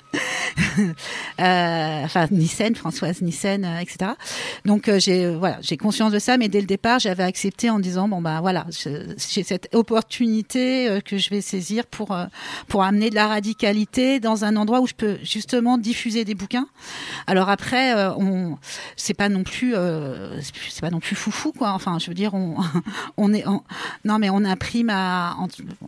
euh, enfin, Nissen, Françoise Nissen, euh, etc. Donc euh, j'ai voilà, conscience de ça, mais dès le départ, j'avais accepté en disant bon ben voilà, j'ai cette opportunité euh, que je vais saisir pour pour amener de la radicalité dans un endroit où je peux justement diffuser des bouquins. Alors après, on c'est pas non plus c'est pas non plus foufou quoi. Enfin, je veux dire, on on est non mais on imprime à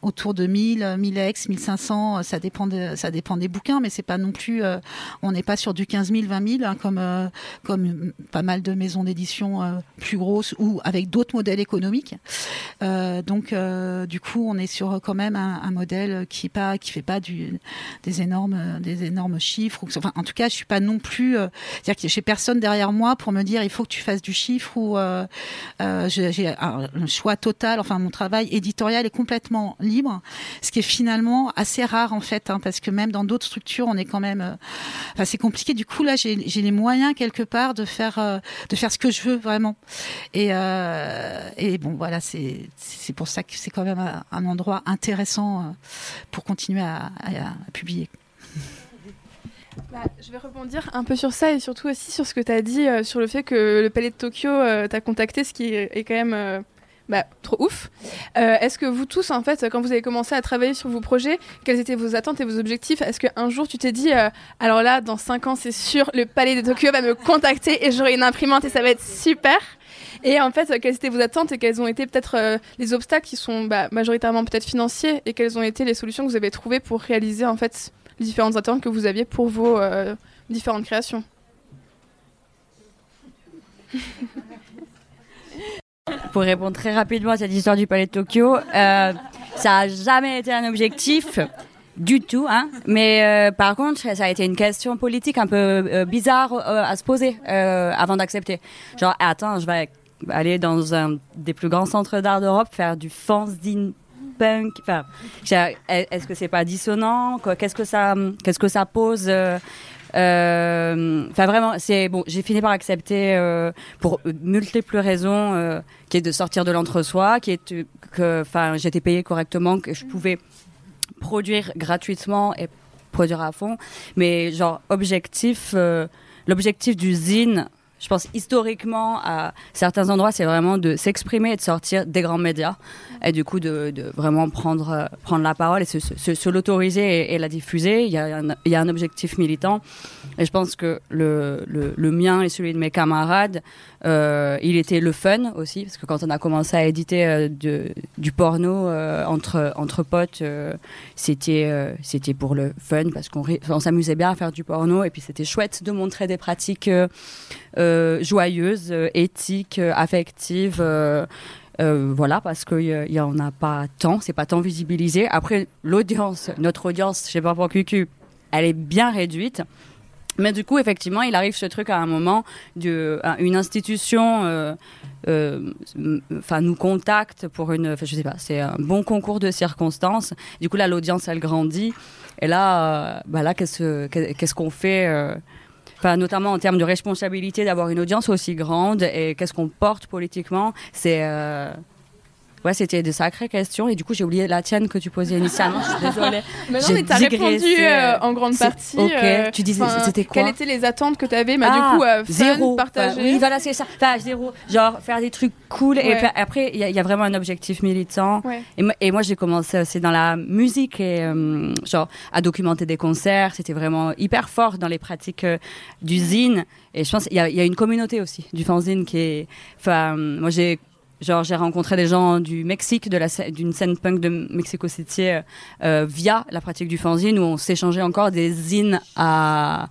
autour de 1000, 1000 ex, 1500, ça dépend ça dépend des bouquins, mais c'est pas non plus euh, on n'est pas sur du 15 000, 20 000, comme, euh, comme pas mal de maisons d'édition euh, plus grosses ou avec d'autres modèles économiques. donc, du coup, on est sur quand même un, modèle qui pas, qui fait pas du, des énormes, des énormes chiffres. Enfin, en tout cas, je suis pas non plus, c'est-à-dire que j'ai personne derrière moi pour me dire il faut que tu fasses du chiffre ou j'ai un choix total. Enfin, mon travail éditorial est complètement libre, ce qui est finalement assez rare en fait, hein, parce que même dans d'autres structures, on est quand même enfin, c'est compliqué. Du coup, là, j'ai les moyens quelque part de faire, euh, de faire ce que je veux vraiment. Et, euh, et bon, voilà, c'est pour ça que c'est quand même un, endroit intéressant euh, pour continuer à, publier. Bah, je vais rebondir un peu sur ça et surtout aussi sur ce que tu as dit euh, sur le fait que le Palais de Tokyo euh, t'a contacté, ce qui est, quand même euh, bah, trop ouf. Euh, Est-ce que vous tous, en fait, quand vous avez commencé à travailler sur vos projets, quelles étaient vos attentes et vos objectifs? Est-ce qu'un jour tu t'es dit, euh, alors là, dans 5 ans, c'est sûr, le Palais de Tokyo va me contacter et j'aurai une imprimante et ça va être super? Et en fait, quelles étaient vos attentes et quels ont été peut-être euh, les obstacles qui sont bah, majoritairement peut-être financiers et quelles ont été les solutions que vous avez trouvées pour réaliser en fait les différentes attentes que vous aviez pour vos différentes créations? Pour répondre très rapidement à cette histoire du Palais de Tokyo, euh, ça a jamais été un objectif du tout, hein. Mais euh, par contre, ça a été une question politique un peu euh, bizarre à se poser avant d'accepter. Genre, attends, je vais aller dans un des plus grands centres d'art d'Europe faire du fanzine punk. Enfin, est-ce que c'est pas dissonant? Qu'est-ce que ça, qu'est-ce que ça pose Enfin, vraiment, c'est bon. J'ai fini par accepter euh, pour multiples raisons, euh, qui est de sortir de l'entre-soi, qui est euh, que, enfin, j'étais payée correctement, que je pouvais produire gratuitement et produire à fond. Mais genre objectif, euh, l'objectif du zine, je pense historiquement à certains endroits, c'est vraiment de s'exprimer et de sortir des grands médias et du coup de, vraiment prendre euh, prendre la parole et se, se, se l'autoriser et, la diffuser. Il y, a un, objectif militant et je pense que le, le, le mien et celui de mes camarades, euh, il était le fun aussi parce que quand on a commencé à éditer euh, du porno entre entre potes, c'était c'était pour le fun parce qu'on s'amusait bien à faire du porno et puis c'était chouette de montrer des pratiques euh, joyeuses, euh, éthiques, euh, affectives. euh, voilà, parce qu'il y en a pas tant, c'est pas tant visibilisé. Après, l'audience, notre audience, je sais pas pour QQ, elle est bien réduite. Mais du coup, effectivement, il arrive ce truc à un moment, de, un- une institution euh, nous contacte pour une, je sais pas, c'est un bon concours de circonstances. Du coup, là, l'audience, elle grandit. Et là, bah là qu'est-ce qu'on fait Enfin, notamment en termes de responsabilité d'avoir une audience aussi grande et qu'est-ce qu'on porte politiquement, c'est euh, ouais, c'était de sacrées questions et du coup j'ai oublié la tienne que tu posais initialement. Je suis désolée. Mais non, mais t'as répondu euh, en grande partie. ok, euh, tu disais, c'était quoi Quelles étaient les attentes que tu avais bah, Ah, Du coup, euh, fun, zéro. partager. Oui, voilà, c'est ça. Enfin, zéro. Genre, faire des trucs cool. Et Ouais. après, il y, a- il y a vraiment un objectif militant. Ouais. Et, moi- et moi, j'ai commencé aussi dans la musique et euh, genre à documenter des concerts. C'était vraiment hyper fort dans les pratiques d'usine. Et je pense qu'il y, y a une communauté aussi du fanzine qui est. Enfin, moi, j'ai. Genre, j'ai rencontré des gens du Mexique, de la d'une scène punk de Mexico City, euh, euh, via la pratique du fanzine, où on s'échangeait encore des zines à,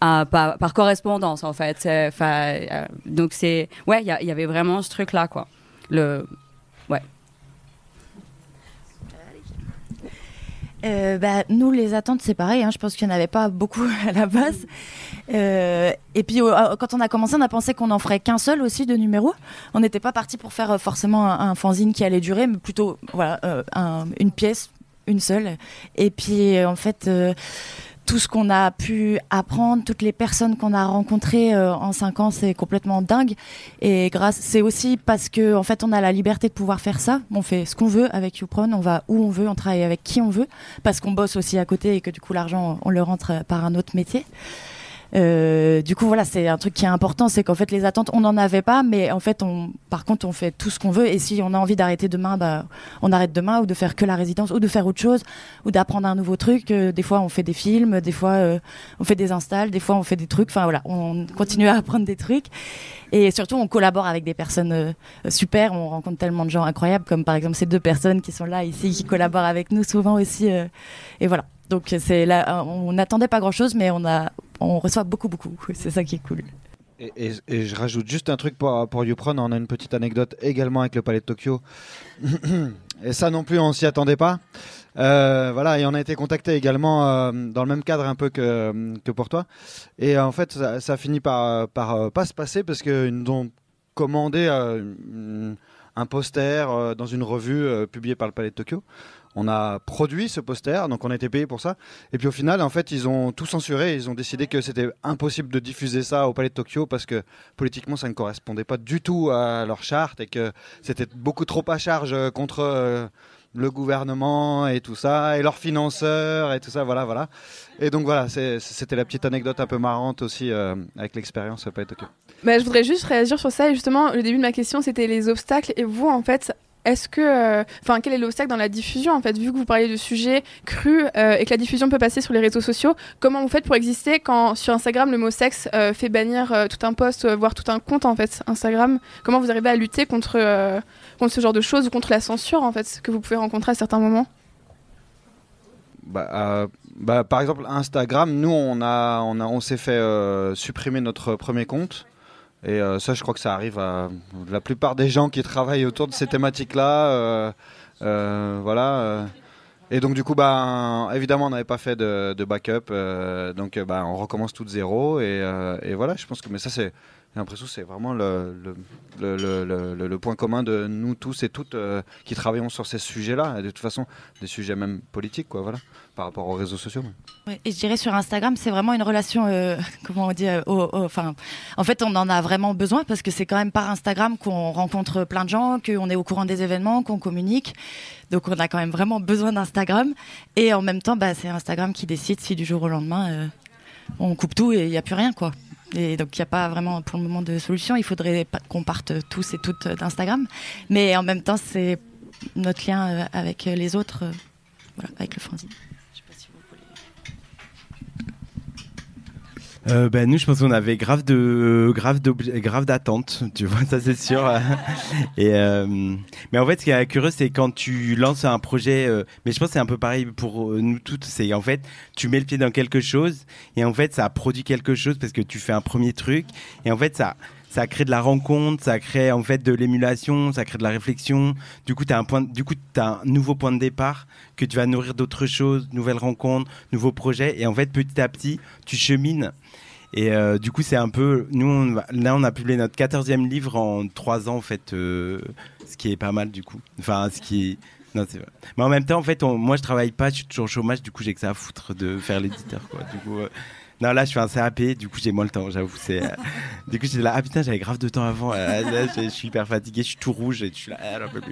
à- par, correspondance, en fait. Enfin, euh, donc, c'est. Ouais, il y, y avait vraiment ce truc-là, quoi. Le. Ouais. Euh, bah, nous, les attentes, c'est pareil. hein. Je pense qu'il n'y en avait pas beaucoup à la base. Euh, et puis, euh, quand on a commencé, on a pensé qu'on n'en ferait qu'un seul aussi de numéro. On n'était pas parti pour faire forcément un, un fanzine qui allait durer, mais plutôt voilà, un- une pièce, une seule. Et puis, en fait, tout ce qu'on a pu apprendre, toutes les personnes qu'on a rencontrées euh, en cinq ans, c'est complètement dingue. Et grâce, c'est aussi parce que en fait, on a la liberté de pouvoir faire ça. On fait ce qu'on veut avec YouPron, on va où on veut, on travaille avec qui on veut, parce qu'on bosse aussi à côté et que du coup l'argent, on le rentre par un autre métier. Euh, du coup, voilà, c'est un truc qui est important, c'est qu'en fait les attentes, on n'en avait pas, mais en fait, par contre, on fait tout ce qu'on veut. Et si on a envie d'arrêter demain, bah, on arrête demain, ou de faire que la résidence, ou de faire autre chose, ou d'apprendre un nouveau truc. Euh, des fois, on fait des films, des fois, euh, on fait des installs, des fois, on fait des trucs. Enfin voilà, on continue à apprendre des trucs. Et surtout, on collabore avec des personnes super. On rencontre tellement de gens incroyables, comme par exemple ces deux personnes qui sont là ici, qui collaborent avec nous souvent aussi. et voilà. Donc c'est là, on n'attendait pas grand chose, mais on a, on reçoit beaucoup, beaucoup. C'est ça qui est cool. Et, je rajoute juste un truc pour, pour YouPron, on a une petite anecdote également avec le Palais de Tokyo. et ça non plus, on s'y attendait pas. Euh, voilà, et on a été contacté également euh, dans le même cadre un peu que, pour toi. Et euh, en fait, ça, ça a fini par, par pas se passer parce qu'ils nous ont commandé un poster dans une revue publiée par le Palais de Tokyo. On a produit ce poster, donc on a été payé pour ça. Et puis au final, en fait, ils ont tout censuré. Ils ont décidé que c'était impossible de diffuser ça au Palais de Tokyo parce que politiquement, ça ne correspondait pas du tout à leur charte et que c'était beaucoup trop à charge euh, contre euh, le gouvernement et tout ça, et leurs financeurs et tout ça, voilà, voilà. Et donc voilà, c'était la petite anecdote un peu marrante aussi euh, avec l'expérience, ça peut être ok. Bah, je voudrais juste réagir sur ça. Et justement, le début de ma question, c'était les obstacles. Et vous, en fait, est-ce que. euh, Enfin, quel est l'obstacle dans la diffusion, en fait Vu que vous parlez de sujets crus euh, et que la diffusion peut passer sur les réseaux sociaux, comment vous faites pour exister quand sur Instagram, le mot sexe euh, fait bannir tout un post, voire tout un compte, en fait, Instagram? Comment vous arrivez à lutter contre, contre ce genre de choses ou contre la censure, en fait, que vous pouvez rencontrer à certains moments? Bah, bah, par exemple, Instagram, nous, on, a, on, a, on s'est fait supprimer notre premier compte. Et euh, ça, je crois que ça arrive à la plupart des gens qui travaillent autour de ces thématiques-là. euh, euh, voilà. Et donc, du coup, bah, évidemment, on n'avait pas fait de, backup. donc, bah, on recommence tout de zéro. Et, voilà, je pense que mais ça, c'est. L'impression c'est vraiment le, le, le, le- point commun de nous tous et toutes qui travaillons sur ces sujets-là. Et de toute façon, des sujets même politiques, quoi, voilà, par rapport aux réseaux sociaux. Et je dirais sur Instagram, c'est vraiment une relation, euh, comment on dit, euh, enfin, en fait, on en a vraiment besoin parce que c'est quand même par Instagram qu'on rencontre plein de gens, qu'on est au courant des événements, qu'on communique. Donc, on a quand même vraiment besoin d'Instagram. Et en même temps, bah, c'est Instagram qui décide si du jour au lendemain, euh, on coupe tout et il n'y a plus rien, quoi. Et donc, il n'y a pas vraiment pour le moment de solution. Il faudrait qu'on parte tous et toutes d'Instagram. Mais en même temps, c'est notre lien avec les autres, avec le fanzine. Euh, ben nous, je pense qu'on avait grave de grave grave d'attentes, tu vois, ça c'est sûr. Et euh, mais en fait, ce qui est curieux, c'est quand tu lances un projet. euh, mais je pense que c'est un peu pareil pour euh, nous toutes. C'est en fait, tu mets le pied dans quelque chose et en fait, ça produit quelque chose parce que tu fais un premier truc et en fait, ça ça crée de la rencontre, ça crée en fait de l'émulation, ça crée de la réflexion. Du coup, tu as un point, du coup, as un nouveau point de départ que tu vas nourrir d'autres choses, nouvelles rencontres, nouveaux projets. Et en fait, petit à petit, tu chemines. Et euh, du coup, c'est un peu. Nous, là, on a publié notre 14e livre en trois ans, en fait, euh, ce qui est pas mal, du coup. Enfin, ce qui. Non, c'est vrai. Mais en même temps, en fait, moi, je travaille pas, je suis toujours au chômage, du coup, j'ai que ça à foutre de faire l'éditeur, quoi. Du coup. euh, Non, là, je fais un CAP, du coup, j'ai moins le temps, j'avoue. C'est, Du coup, j'étais là, ah putain, j'avais grave de temps avant. là, je suis hyper fatigué, je suis tout rouge et je suis là, ah, j'en plus.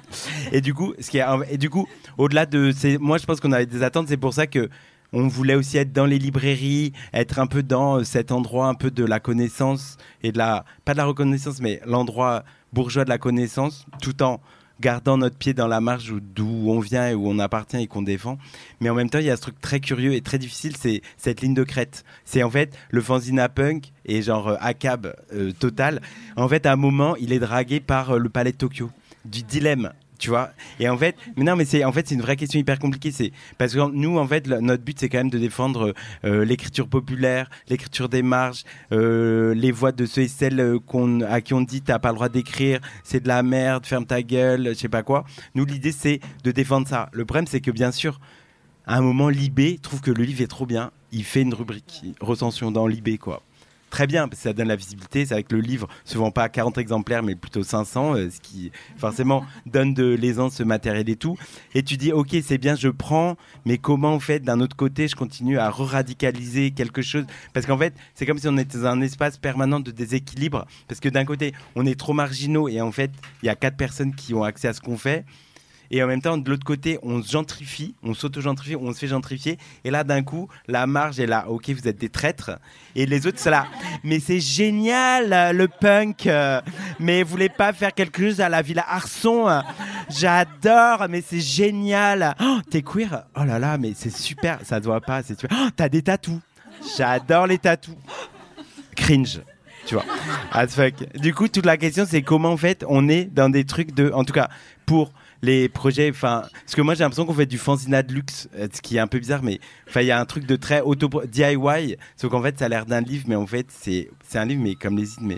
Et du coup, ce qui est, et du coup, au-delà de, moi, je pense qu'on avait des attentes. C'est pour ça que on voulait aussi être dans les librairies, être un peu dans euh, cet endroit un peu de la connaissance et de la, pas de la reconnaissance, mais l'endroit bourgeois de la connaissance, tout en gardant notre pied dans la marge où- d'où on vient et où on appartient et qu'on défend. Mais en même temps, il y a ce truc très curieux et très difficile, c'est cette ligne de crête. C'est en fait le fanzine à punk et genre euh, ACAB euh, total. En fait, à un moment, il est dragué par euh, le palais de Tokyo, du dilemme. Tu vois? Et en fait, non, mais c'est en fait c'est une vraie question hyper compliquée. C'est parce que nous, en fait, notre but c'est quand même de défendre euh, l'écriture populaire, l'écriture des marges, euh, les voix de ceux et celles euh, qu'on à qui on dit t'as pas le droit d'écrire, c'est de la merde, ferme ta gueule, je sais pas quoi. Nous, l'idée c'est de défendre ça. Le problème c'est que bien sûr, à un moment, Libé trouve que le livre est trop bien. Il fait une rubrique recension dans Libé, quoi. Très bien, parce que ça donne la visibilité. C'est avec le livre se vend pas à 40 exemplaires, mais plutôt 500, euh, ce qui forcément donne de l'aisance, ce matériel et tout. Et tu dis, ok, c'est bien, je prends, mais comment en fait, d'un autre côté, je continue à re-radicaliser quelque chose? Parce qu'en fait, c'est comme si on était dans un espace permanent de déséquilibre. Parce que d'un côté, on est trop marginaux et en fait, il y a quatre personnes qui ont accès à ce qu'on fait. Et en même temps, de l'autre côté, on se gentrifie, on s'auto-gentrifie, on se fait gentrifier. Et là, d'un coup, la marge est là. Ok, vous êtes des traîtres. Et les autres, c'est là. Mais c'est génial, euh, le punk. euh, Mais vous voulez pas faire quelque chose à la Villa Arson euh, J'adore, mais c'est génial. Oh, T'es queer Oh là là, mais c'est super. Ça se voit pas, c'est super. Oh, T'as des tatous. J'adore les tatous. Cringe tu vois. As fuck. Du coup, toute la question, c'est comment en fait on est dans des trucs de, en tout cas pour les projets, enfin, parce que moi j'ai l'impression qu'on fait du fanzina de luxe, euh, ce qui est un peu bizarre, mais enfin il y a un truc de très auto DIY, sauf qu'en fait ça a l'air d'un livre, mais en fait c'est un livre, mais comme les mais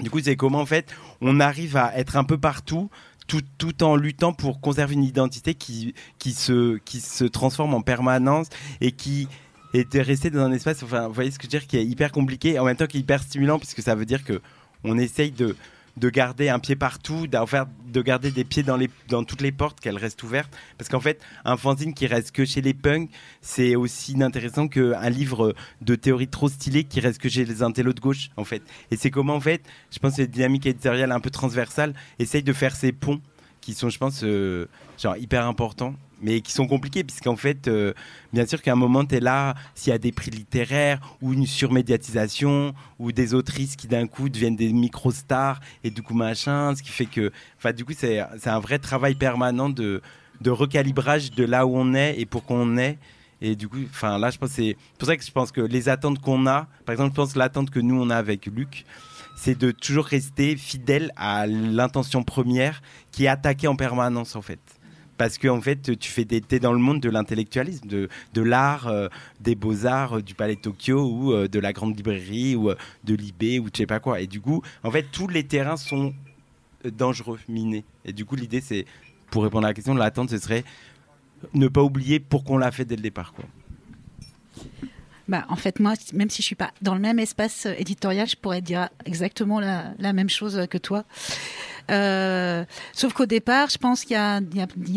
du coup, c'est comment en fait on arrive à être un peu partout. Tout, tout en luttant pour conserver une identité qui, qui, se, qui se transforme en permanence et qui est de rester dans un espace, enfin, vous voyez ce que je veux dire, qui est hyper compliqué et en même temps qui est hyper stimulant puisque ça veut dire que on essaye de, de garder un pied partout, de garder des pieds dans, les, dans toutes les portes, qu'elles restent ouvertes. Parce qu'en fait, un fanzine qui reste que chez les punks, c'est aussi inintéressant qu'un livre de théorie trop stylé qui reste que chez les intellos de gauche, en fait. Et c'est comment, en fait, je pense que les dynamiques éditoriales un peu transversales essayent de faire ces ponts qui sont, je pense, euh, genre hyper importants, mais qui sont compliqués, puisqu'en fait, euh, bien sûr qu'à un moment, tu es là, s'il y a des prix littéraires, ou une surmédiatisation, ou des autrices qui d'un coup deviennent des micro-stars, et du coup, machin, ce qui fait que. Enfin, du coup, c'est un vrai travail permanent de, recalibrage de là où on est et pour qu'on est. Et du coup, enfin là, je pense c'est pour ça que je pense que les attentes qu'on a, par exemple, je pense que l'attente que nous on a avec Luc, c'est de toujours rester fidèle à l'intention première qui est attaquée en permanence en fait. Parce que en fait, tu fais des, t'es dans le monde de l'intellectualisme, de, de l'art, euh, des beaux-arts, euh, du Palais de Tokyo ou euh, de la grande librairie ou de l'IB ou je sais pas quoi. Et du coup, en fait, tous les terrains sont dangereux, minés. Et du coup, l'idée, c'est, pour répondre à la question, l'attente, ce serait ne pas oublier pourquoi on l'a fait dès le départ. Quoi. Bah, en fait, moi, même si je suis pas dans le même espace éditorial, je pourrais dire exactement la, même chose que toi. Euh, sauf qu'au départ, je pense qu'il y a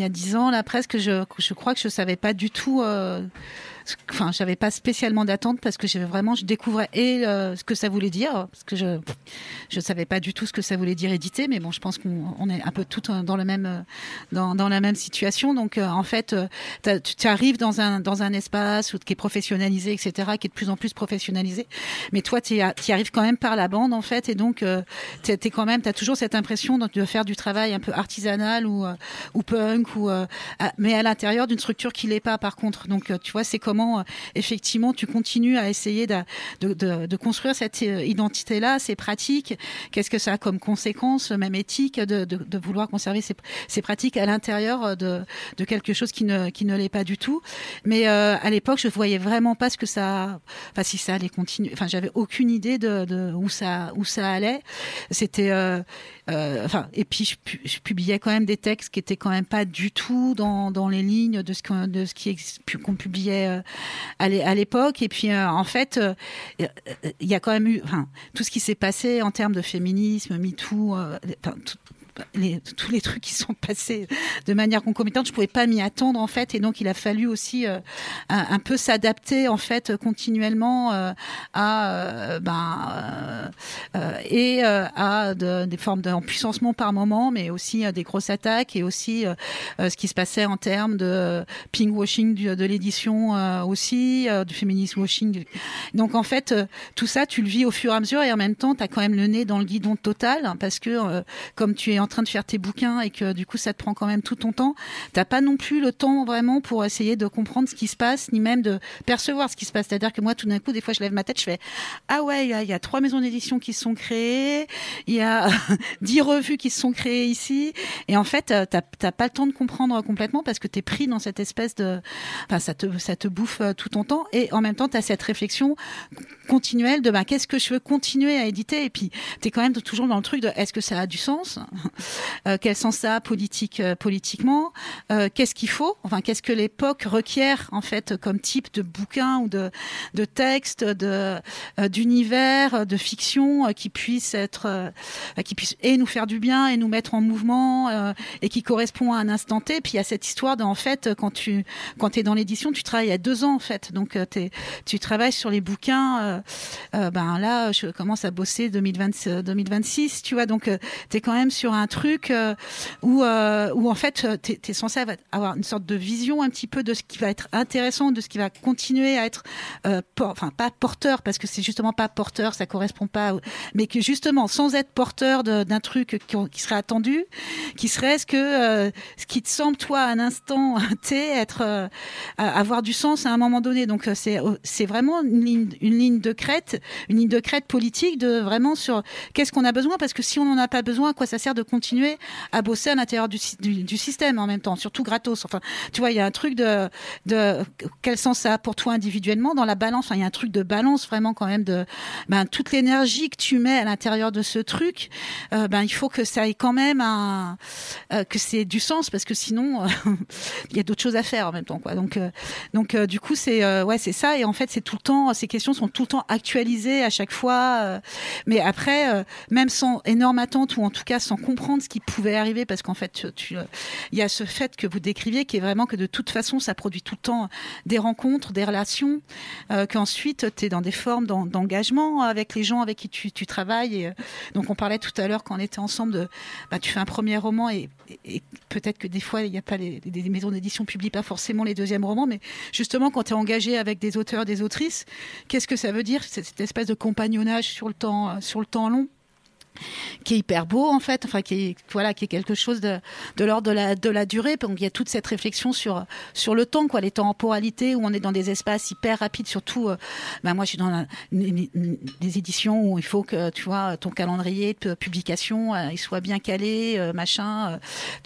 dix ans là presque, je je crois que je savais pas du tout. Euh, Enfin, j'avais pas spécialement d'attente parce que j'avais vraiment, je découvrais et euh, ce que ça voulait dire, parce que je je savais pas du tout ce que ça voulait dire éditer, mais bon, je pense qu'on on est un peu tout dans le même euh, dans, dans la même situation. Donc, euh, en fait, euh, tu tu arrives dans un dans un espace qui est professionnalisé, etc., qui est de plus en plus professionnalisé. Mais toi, tu y arrives quand même par la bande, en fait, et donc euh, es quand même, t'as toujours cette impression de faire du travail un peu artisanal ou euh, ou punk ou euh, mais à l'intérieur d'une structure qui l'est pas, par contre. Donc, euh, tu vois, c'est euh, effectivement tu continues à essayer de de, construire cette euh, identité-là, ces pratiques. Qu'est-ce que ça a comme conséquence, même éthique, de, vouloir conserver ces, ces pratiques à l'intérieur euh, de, quelque chose qui ne, qui ne l'est pas du tout? Mais à l'époque, je voyais vraiment pas ce que ça, enfin si ça allait continuer. Enfin, j'avais aucune idée de, où ça, où ça allait. C'était, enfin, et puis je, pu- je publiais quand même des textes qui étaient quand même pas du tout dans, dans les lignes de ce qu'on, de ce qui qu'on publiait euh, à l'é- à l'époque. Et puis euh, en fait, euh, euh, il y a quand même eu, enfin, tout ce qui s'est passé en termes de féminisme, MeToo, euh, les, tous les trucs qui sont passés de manière concomitante, je pouvais pas m'y attendre en fait, et donc il a fallu aussi euh, un, peu s'adapter en fait continuellement euh, à euh, ben euh, euh, et euh, à de- des formes d'empuissancement par moment, mais aussi euh, des grosses attaques et aussi euh, euh, ce qui se passait en termes de ping washing de l'édition euh, aussi, euh, du féminisme washing. Donc en fait, euh, tout ça, tu le vis au fur et à mesure et en même temps, tu as quand même le nez dans le guidon total parce que euh, comme tu es en train de faire tes bouquins et que du coup ça te prend quand même tout ton temps, t'as pas non plus le temps vraiment pour essayer de comprendre ce qui se passe ni même de percevoir ce qui se passe. C'est-à-dire que moi, tout d'un coup, des fois, je lève ma tête, je fais ah ouais, il y a, il y a trois maisons d'édition qui se sont créées, il y a dix revues qui se sont créées ici, et en fait, euh, t'as t'as pas le temps de comprendre complètement parce que t'es pris dans cette espèce de, enfin, ça te ça te bouffe euh, tout ton temps, et en même temps, t'as cette réflexion continuelle de bah, qu'est-ce que je veux continuer à éditer, et puis t'es quand même toujours dans le truc de est-ce que ça a du sens, Euh, quel sens ça euh, politiquement, Euh, qu'est-ce qu'il faut, enfin qu'est-ce que l'époque requiert en fait comme type de bouquin ou de de texte, de euh, d'univers, de fiction qui puisse être, qui puisse et nous faire du bien et nous mettre en mouvement et qui correspond à un instant T. Puis il y a cette histoire de en fait quand tu quand es dans l'édition, tu travailles à deux ans en fait, donc t'es- tu travailles sur les bouquins. ben là, je commence à bosser 2020, euh, 2026, tu vois, donc tu es quand même sur un truc euh, où euh, où en fait tu es, censé avoir- une sorte de vision un petit peu de ce qui va être intéressant, de ce qui va continuer à être euh, enfin pas porteur parce que c'est justement pas porteur, ça correspond pas, mais que justement sans être porteur d'un truc qui, qui serait attendu, qui serait ce que ce qui te semble toi à un instant T être avoir du sens à un moment donné. Donc c'est c'est vraiment une ligne une ligne de crête, une ligne de crête politique de vraiment sur qu'est-ce qu'on a besoin parce que si on n'en a pas besoin, à quoi ça sert de continuer à bosser à l'intérieur du, du, système en même temps, surtout gratos. Enfin, tu vois, il y a un truc de, de quel sens ça a pour toi individuellement dans la balance? Il y a un truc de balance vraiment quand même de ben, toute l'énergie que tu mets à l'intérieur de ce truc. euh, ben, il faut que ça ait quand même un euh, que c'est du sens parce que sinon euh, il y a d'autres choses à faire en même temps quoi. Donc donc du coup c'est ouais c'est ça et en fait c'est tout le temps ces questions sont tout le temps actualisées à chaque fois. mais après même sans énorme attente ou en tout cas sans comprendre ce qui pouvait arriver parce qu'en fait, euh, il y a ce fait que vous décriviez qui est vraiment que de toute façon, ça produit tout le temps des rencontres, des relations, euh, qu'ensuite tu es dans des formes d'en- d'engagement avec les gens avec qui tu, travailles. Et, euh, donc on parlait tout à l'heure quand on était ensemble de, bah, tu fais un premier roman et, peut-être que des fois il n'y a pas les, maisons d'édition publient pas forcément les deuxièmes romans, mais justement quand tu es engagé avec des auteurs, des autrices, qu'est-ce que ça veut dire cette, cette espèce de compagnonnage sur le temps, sur le temps long? Qui est hyper beau en fait, enfin qui est voilà, qui est quelque chose de, de l'ordre de la de la durée. Donc il y a toute cette réflexion sur sur le temps, quoi, les temporalités où on est dans des espaces hyper rapides. Surtout, euh, ben moi je suis dans des éditions où il faut que tu vois ton calendrier de publication euh, il soit bien calé, euh, machin.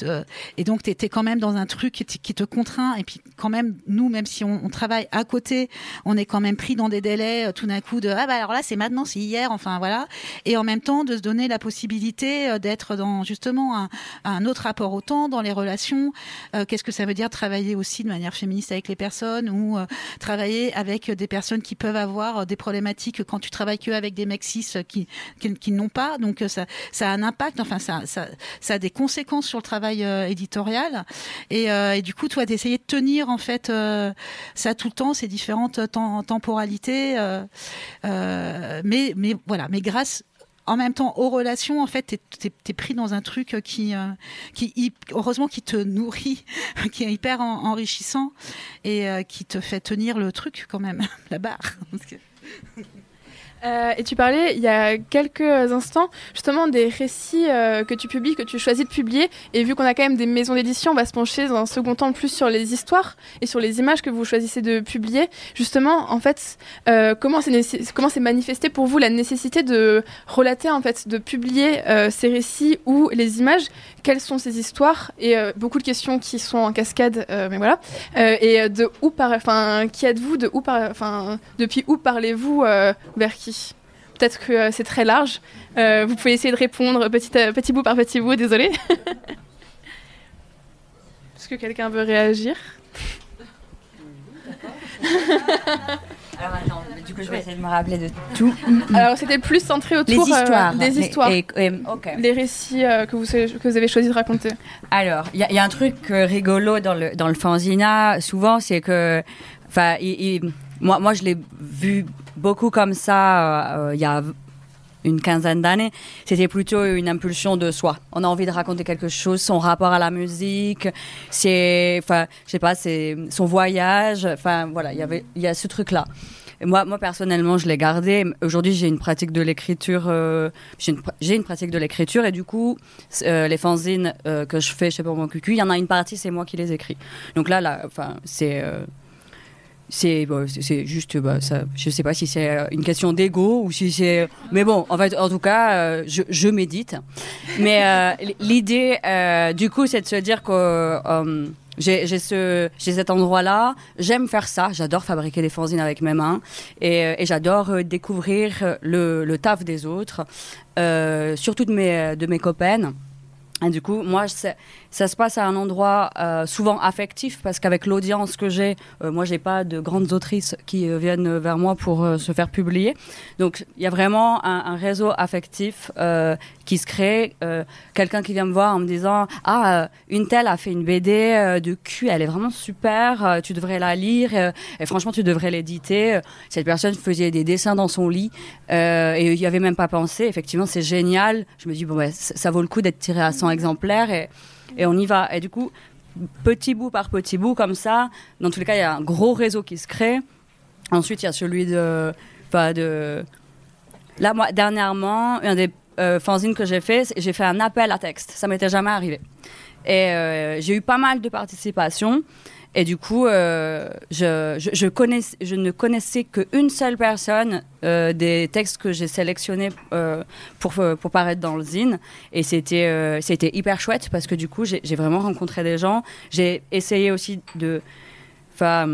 euh, et donc tu es, quand même dans un truc qui te, contraint. Et puis quand même nous, même si on, on travaille à côté, on est quand même pris dans des délais tout d'un coup de ah bah alors là c'est maintenant, c'est hier, enfin voilà. Et en même temps de se donner la possibilité euh, d'être dans justement un, autre rapport au temps, dans les relations. Euh, Qu'est-ce que ça veut dire travailler aussi de manière féministe avec les personnes ou euh, travailler avec des personnes qui peuvent avoir des problématiques quand tu travailles que avec des mecs cis qui, qui, n'ont pas. Donc ça, ça a un impact, enfin ça, ça, ça a des conséquences sur le travail éditorial. Et, du coup, toi, d'essayer de tenir en fait ça tout le temps, ces différentes tem- temporalités. mais, mais voilà, mais grâce en même temps aux relations, en fait, t'es es, pris dans un truc qui, euh, heureusement, qui te nourrit, qui est hyper en- enrichissant et euh, qui te fait tenir le truc quand même, la barre. Euh, et tu parlais il y a quelques instants justement des récits euh, que tu publies, que tu choisis de publier. Et vu qu'on a quand même des maisons d'édition, on va se pencher dans un second temps plus sur les histoires et sur les images que vous choisissez de publier. Justement, en fait, euh, comment c'est manifesté pour vous la nécessité de relater, en fait, de publier ces récits ou les images? Quelles sont ces histoires? Et beaucoup de questions qui sont en cascade, mais voilà. Et de où enfin, qui êtes-vous? De où enfin, depuis où parlez-vous Vers qui? Peut-être que euh, c'est très large. Euh, vous pouvez essayer de répondre petit, petit bout par petit bout, désolé. Est-ce que quelqu'un veut réagir? Alors attends, du coup je vais essayer de me rappeler de tout. Alors c'était plus centré autour Les euh, histoires. des Les- histoires, et- et- les récits euh, que, vous, que vous avez choisi de raconter. Alors, il y, a- il y a un truc euh, rigolo dans le, dans le fanzina, souvent, c'est que. Enfin, moi, moi, je l'ai vu beaucoup comme ça euh, il y a une quinzaine d'années. C'était plutôt une impulsion de soi. On a envie de raconter quelque chose, son rapport à la musique, c'est. Enfin, je sais pas, c'est son voyage. Enfin, voilà, il y avait il y a ce truc-là. Et moi, moi, personnellement, je l'ai gardé. Aujourd'hui, j'ai une pratique de l'écriture. euh, j'ai une, pratique de l'écriture et du coup, euh, les fanzines euh, que je fais chez Pour mon cucu, il y en a une partie, c'est moi qui les écris. Donc là, là, enfin, c'est. Euh, c'est juste bah, ça je sais pas si c'est une question d'ego ou si c'est mais bon en fait en tout cas euh, je, je médite. Mais euh, l'idée euh, du coup c'est de se dire que j'ai ce j'ai cet endroit là j'aime faire ça. J'adore fabriquer des fanzines avec mes mains. Et, j'adore découvrir le, le taf des autres surtout de mes de mes copaines du coup, moi, ça se passe à un endroit euh, souvent affectif parce qu'avec l'audience que j'ai, euh, moi, j'ai pas de grandes autrices qui euh, viennent vers moi pour euh, se faire publier. Donc, il y a vraiment un, un réseau affectif euh, qui se crée. Quelqu'un qui vient me voir en me disant Ah, une telle a fait une BD de cul, elle est vraiment super, tu devrais la lire et franchement, tu devrais l'éditer. Cette personne faisait des dessins dans son lit et il n'y avait même pas pensé. Effectivement, c'est génial. Je me dis Bon, ça ça vaut le coup d'être tiré à 100 exemplaires et, et on y va. Et du coup, petit bout par petit bout, comme ça, dans tous les cas, il y a un gros réseau qui se crée. Ensuite, il y a celui de. Là, moi, dernièrement, un des euh, fanzines que j'ai fait, j'ai fait un appel à texte. Ça m'était jamais arrivé. Et euh, j'ai eu pas mal de participation. Et du coup, euh, je, je, connais, je ne connaissais qu'une seule personne euh, des textes que j'ai sélectionnés euh, pour, pour paraître dans le zine. Et c'était euh, c'était hyper chouette parce que du coup, j'ai vraiment rencontré des gens. J'ai essayé aussi de enfin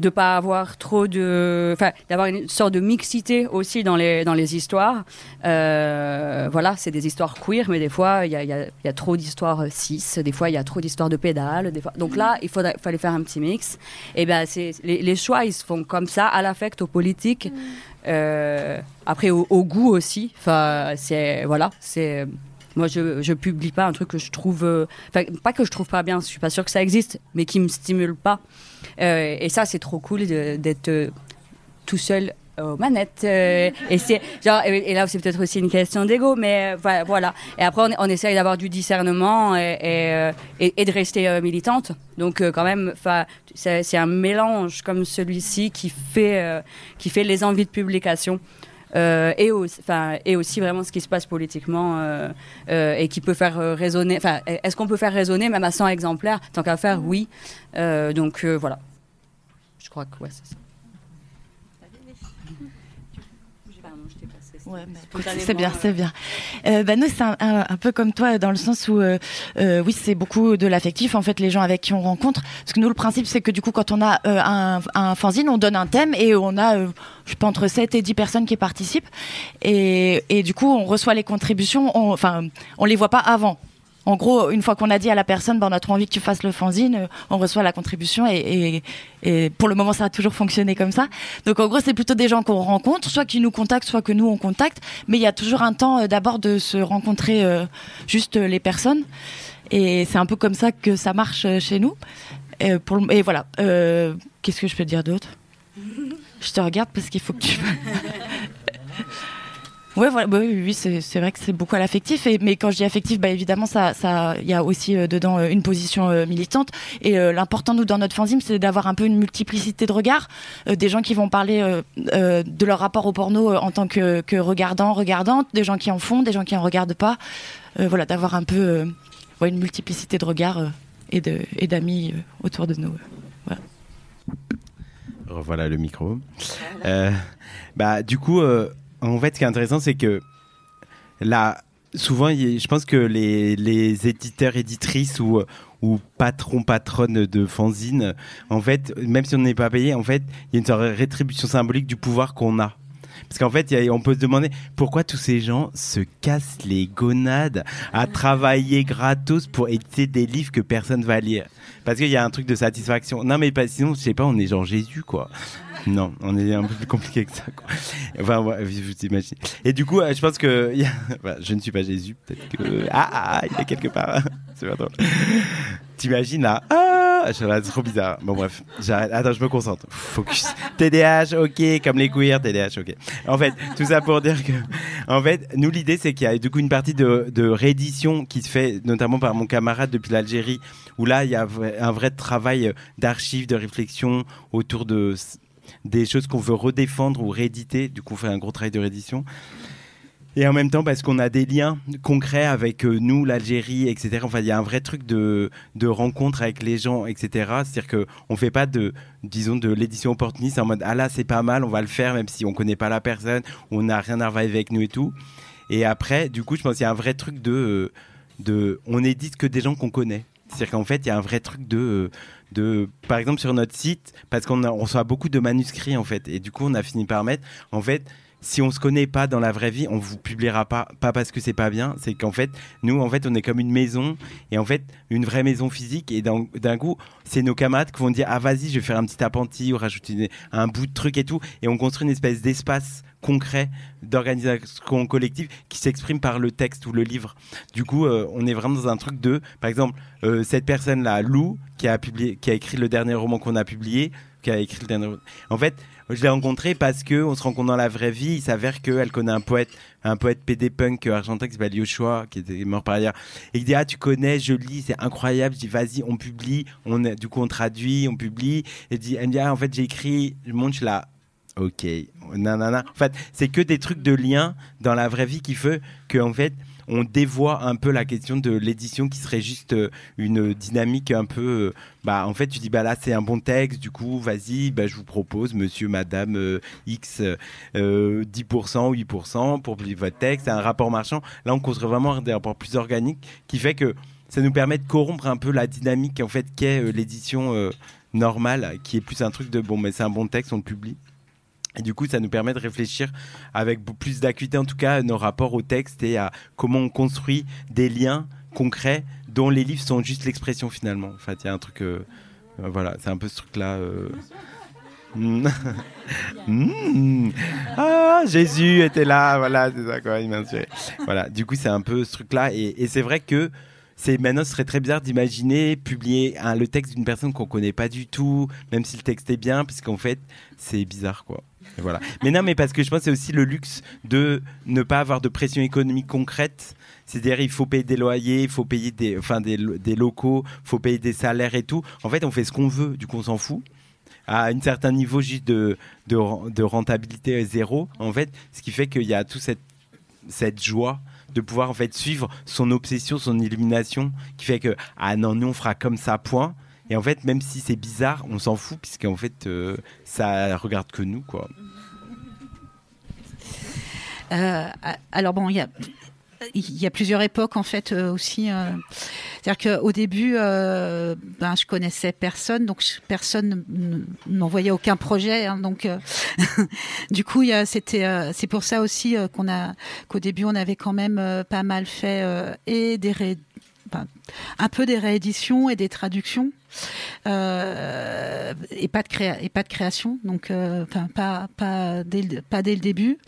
de pas avoir trop de enfin d'avoir une sorte de mixité aussi dans les dans les histoires. Euh, voilà c'est des histoires queer mais des fois il y a, y a, y a trop d'histoires cis. Des fois il y a trop d'histoires de pédales. Des fois donc là il faudrait, fallait faire un petit mix. Et ben c'est les, les choix ils se font comme ça à l'affect au politique euh, après au, au goût aussi. Enfin c'est voilà c'est moi, je, je publie pas un truc que je trouve, euh, enfin, pas que je trouve pas bien, je suis pas sûre que ça existe, mais qui me stimule pas. Euh, et ça, c'est trop cool d'être euh, tout seul aux manettes. euh, et, c'est, genre, et, là, c'est peut-être aussi une question d'ego, mais voilà. Et après, on, essaye d'avoir du discernement et, de rester militante. Donc, quand même, c'est, un mélange comme celui-ci qui fait les envies de publication. Euh, et, aussi, et aussi vraiment ce qui se passe politiquement euh, euh, et qui peut faire résonner. Enfin, est-ce qu'on peut faire résonner même à 100 exemplaires? Tant qu'à faire, oui. Donc voilà. Je crois que ouais, c'est ça. Ouais, c'est bien, c'est bien. Euh, bah, nous, c'est un, un- un peu comme toi dans le sens où, euh, euh, oui, c'est beaucoup de l'affectif. En fait, les gens avec qui on rencontre, parce que nous, le principe, c'est que du coup, quand on a euh, un, un fanzine, on donne un thème et on a, euh, je sais pas, entre 7 et 10 personnes qui participent. Et, et du coup, on reçoit les contributions. on- Enfin, on les voit pas avant. En gros, une fois qu'on a dit à la personne, bah, on a trop envie que tu fasses le fanzine, euh, on reçoit la contribution et, pour le moment, ça a toujours fonctionné comme ça. Donc en gros, c'est plutôt des gens qu'on rencontre, soit qui nous contactent, soit que nous on contacte. Mais il y a toujours un temps euh, d'abord de se rencontrer euh, juste les personnes. Et c'est un peu comme ça que ça marche chez nous. Et voilà. Qu'est-ce que je peux dire d'autre? Je te regarde parce qu'il faut que tu. Ouais, bah oui, c'est vrai que c'est beaucoup à l'affectif. Mais quand je dis affectif, bah évidemment, ça, ça, il y a aussi euh, dedans euh, une position euh, militante. Et l'important nous dans notre fanzine, c'est d'avoir un peu une multiplicité de regards, des gens qui vont parler de leur rapport au porno en tant que, que regardant, regardante, des gens qui en font, des gens qui en regardent pas. Voilà, d'avoir un peu une multiplicité de regards et d'amis autour de nous. Voilà. Revoilà le micro. Bah, du coup, en fait, ce qui est intéressant, c'est que là, souvent, je pense que les, les éditeurs, éditrices ou, ou patrons, patronnes de fanzines, en fait, même si on n'est pas payé, en fait, il y a une sorte de rétribution symbolique du pouvoir qu'on a. Parce qu'en fait, a- on peut se demander pourquoi tous ces gens se cassent les gonades à travailler gratos pour éditer des livres que personne va lire? Parce qu'il y a un truc de satisfaction. Non, mais pas, sinon, je sais pas, on est genre Jésus, quoi. Non, on est un peu plus compliqué que ça. Enfin, ouais, vous imaginez. Et du coup, euh, je pense que je ne suis pas Jésus. Peut-être que ah, ah, il est quelque part. C'est pas drôle. T'imagines là Ah, c'est trop bizarre. Bon bref. Attends, je me concentre. Focus. TDAH, ok, comme les queers, TDAH, ok. En fait, tout ça pour dire que, en fait, nous l'idée c'est qu'il y a du coup une partie de, de réédition qui se fait notamment par mon camarade depuis l'Algérie, où là il y a un vrai travail d'archives, de réflexion autour de des choses qu'on veut redéfendre ou rééditer. Du coup, on fait un gros travail de réédition. Et en même temps, parce qu'on a des liens concrets avec euh, nous, l'Algérie, etc. Enfin, il y a un vrai truc de, de rencontre avec les gens, etc. C'est-à-dire qu'on ne fait pas de, disons, de l'édition opportuniste en mode Ah là, c'est pas mal, on va le faire, même si on ne connaît pas la personne, on n'a rien à voir avec nous et tout. Et après, du coup, je pense qu'il y a un vrai truc de. de on édite que des gens qu'on connaît. C'est-à-dire qu'en fait, il y a un vrai truc de, de. Par exemple, sur notre site, parce qu'on reçoit beaucoup de manuscrits, en fait. Et du coup, on a fini par mettre. En fait si on se connaît pas dans la vraie vie, on vous publiera pas, pas parce que c'est pas bien, c'est qu'en fait, nous, en fait, on est comme une maison, et en fait, une vraie maison physique, et d'un coup, c'est nos camarades qui vont dire, ah vas-y, je vais faire un petit appentis, ou rajouter un bout de truc et tout, et on construit une espèce d'espace concret d'organisation collective qui s'exprime par le texte ou le livre. Du coup, euh, on est vraiment dans un truc de, par exemple, euh, cette personne-là, Lou, qui a publié, qui a écrit le dernier roman qu'on a publié, qui a écrit le dernier. En fait, je l'ai rencontrée parce que on se rencontre dans la vraie vie. Il s'avère qu'elle connaît un poète, un poète PD punk argentin qui s'appelle Yoshua, qui était mort par ailleurs. Et il dit ah tu connais, je lis, c'est incroyable. Je dis vas-y, on publie. On du coup on traduit, on publie. Et dit elle me dit ah en fait j'ai écrit. Je montre je là. Ok, nanana. En fait, c'est que des trucs de lien dans la vraie vie qui fait que en fait on dévoie un peu la question de l'édition qui serait juste euh, une dynamique un peu euh, bah en fait tu dis bah là c'est un bon texte du coup vas-y bah je vous propose monsieur madame euh, x euh, 10% 8% pour publier votre texte c'est un rapport marchand. Là on construit vraiment des rapports plus organiques qui fait que ça nous permet de corrompre un peu la dynamique en fait qu'est l'édition normale qui est plus un truc de bon mais c'est un bon texte on le publie et du coup, ça nous permet de réfléchir avec plus d'acuité, en tout cas, à nos rapports au texte et à comment on construit des liens concrets dont les livres sont juste l'expression finalement. En fait, il y a un truc. euh, euh, voilà, c'est un peu ce truc-là. euh. Mm. Mm. Ah, Jésus était là, voilà, c'est ça quoi, il m'a. Voilà, du coup, c'est un peu ce truc-là. Et c'est vrai que c'est maintenant, ce serait très bizarre d'imaginer publier le texte d'une personne qu'on connaît pas du tout, même si le texte est bien, puisqu'en fait, c'est bizarre quoi. Voilà. Mais non, mais parce que je pense c'est aussi le luxe de ne pas avoir de pression économique concrète. C'est-à-dire, il faut payer des loyers, il faut payer des, enfin, des, des locaux, il faut payer des salaires et tout. En fait, on fait ce qu'on veut, du coup, on s'en fout à un certain niveau juste de, de, de, rentabilité zéro, en fait, ce qui fait qu'il y a toute cette, cette joie de pouvoir en fait suivre son obsession, son illumination, qui fait que ah non, nous on fera comme ça, point. Et en fait, même si c'est bizarre, on s'en fout puisqu'en fait, euh, ça regarde que nous, quoi. Euh, alors bon, il y a il y a plusieurs époques en fait euh, aussi. Euh, C'est-à-dire qu'au début, euh, ben, je connaissais personne, donc personne n'envoyait aucun projet. Hein, donc euh, du coup, c'était, euh, c'est pour ça aussi euh, qu'on a, qu'au début, on avait quand même pas mal fait et des ré- enfin, un peu des rééditions et des traductions. Euh, et pas de créa et pas de création. Donc euh, pas pas dès le, pas dès le début.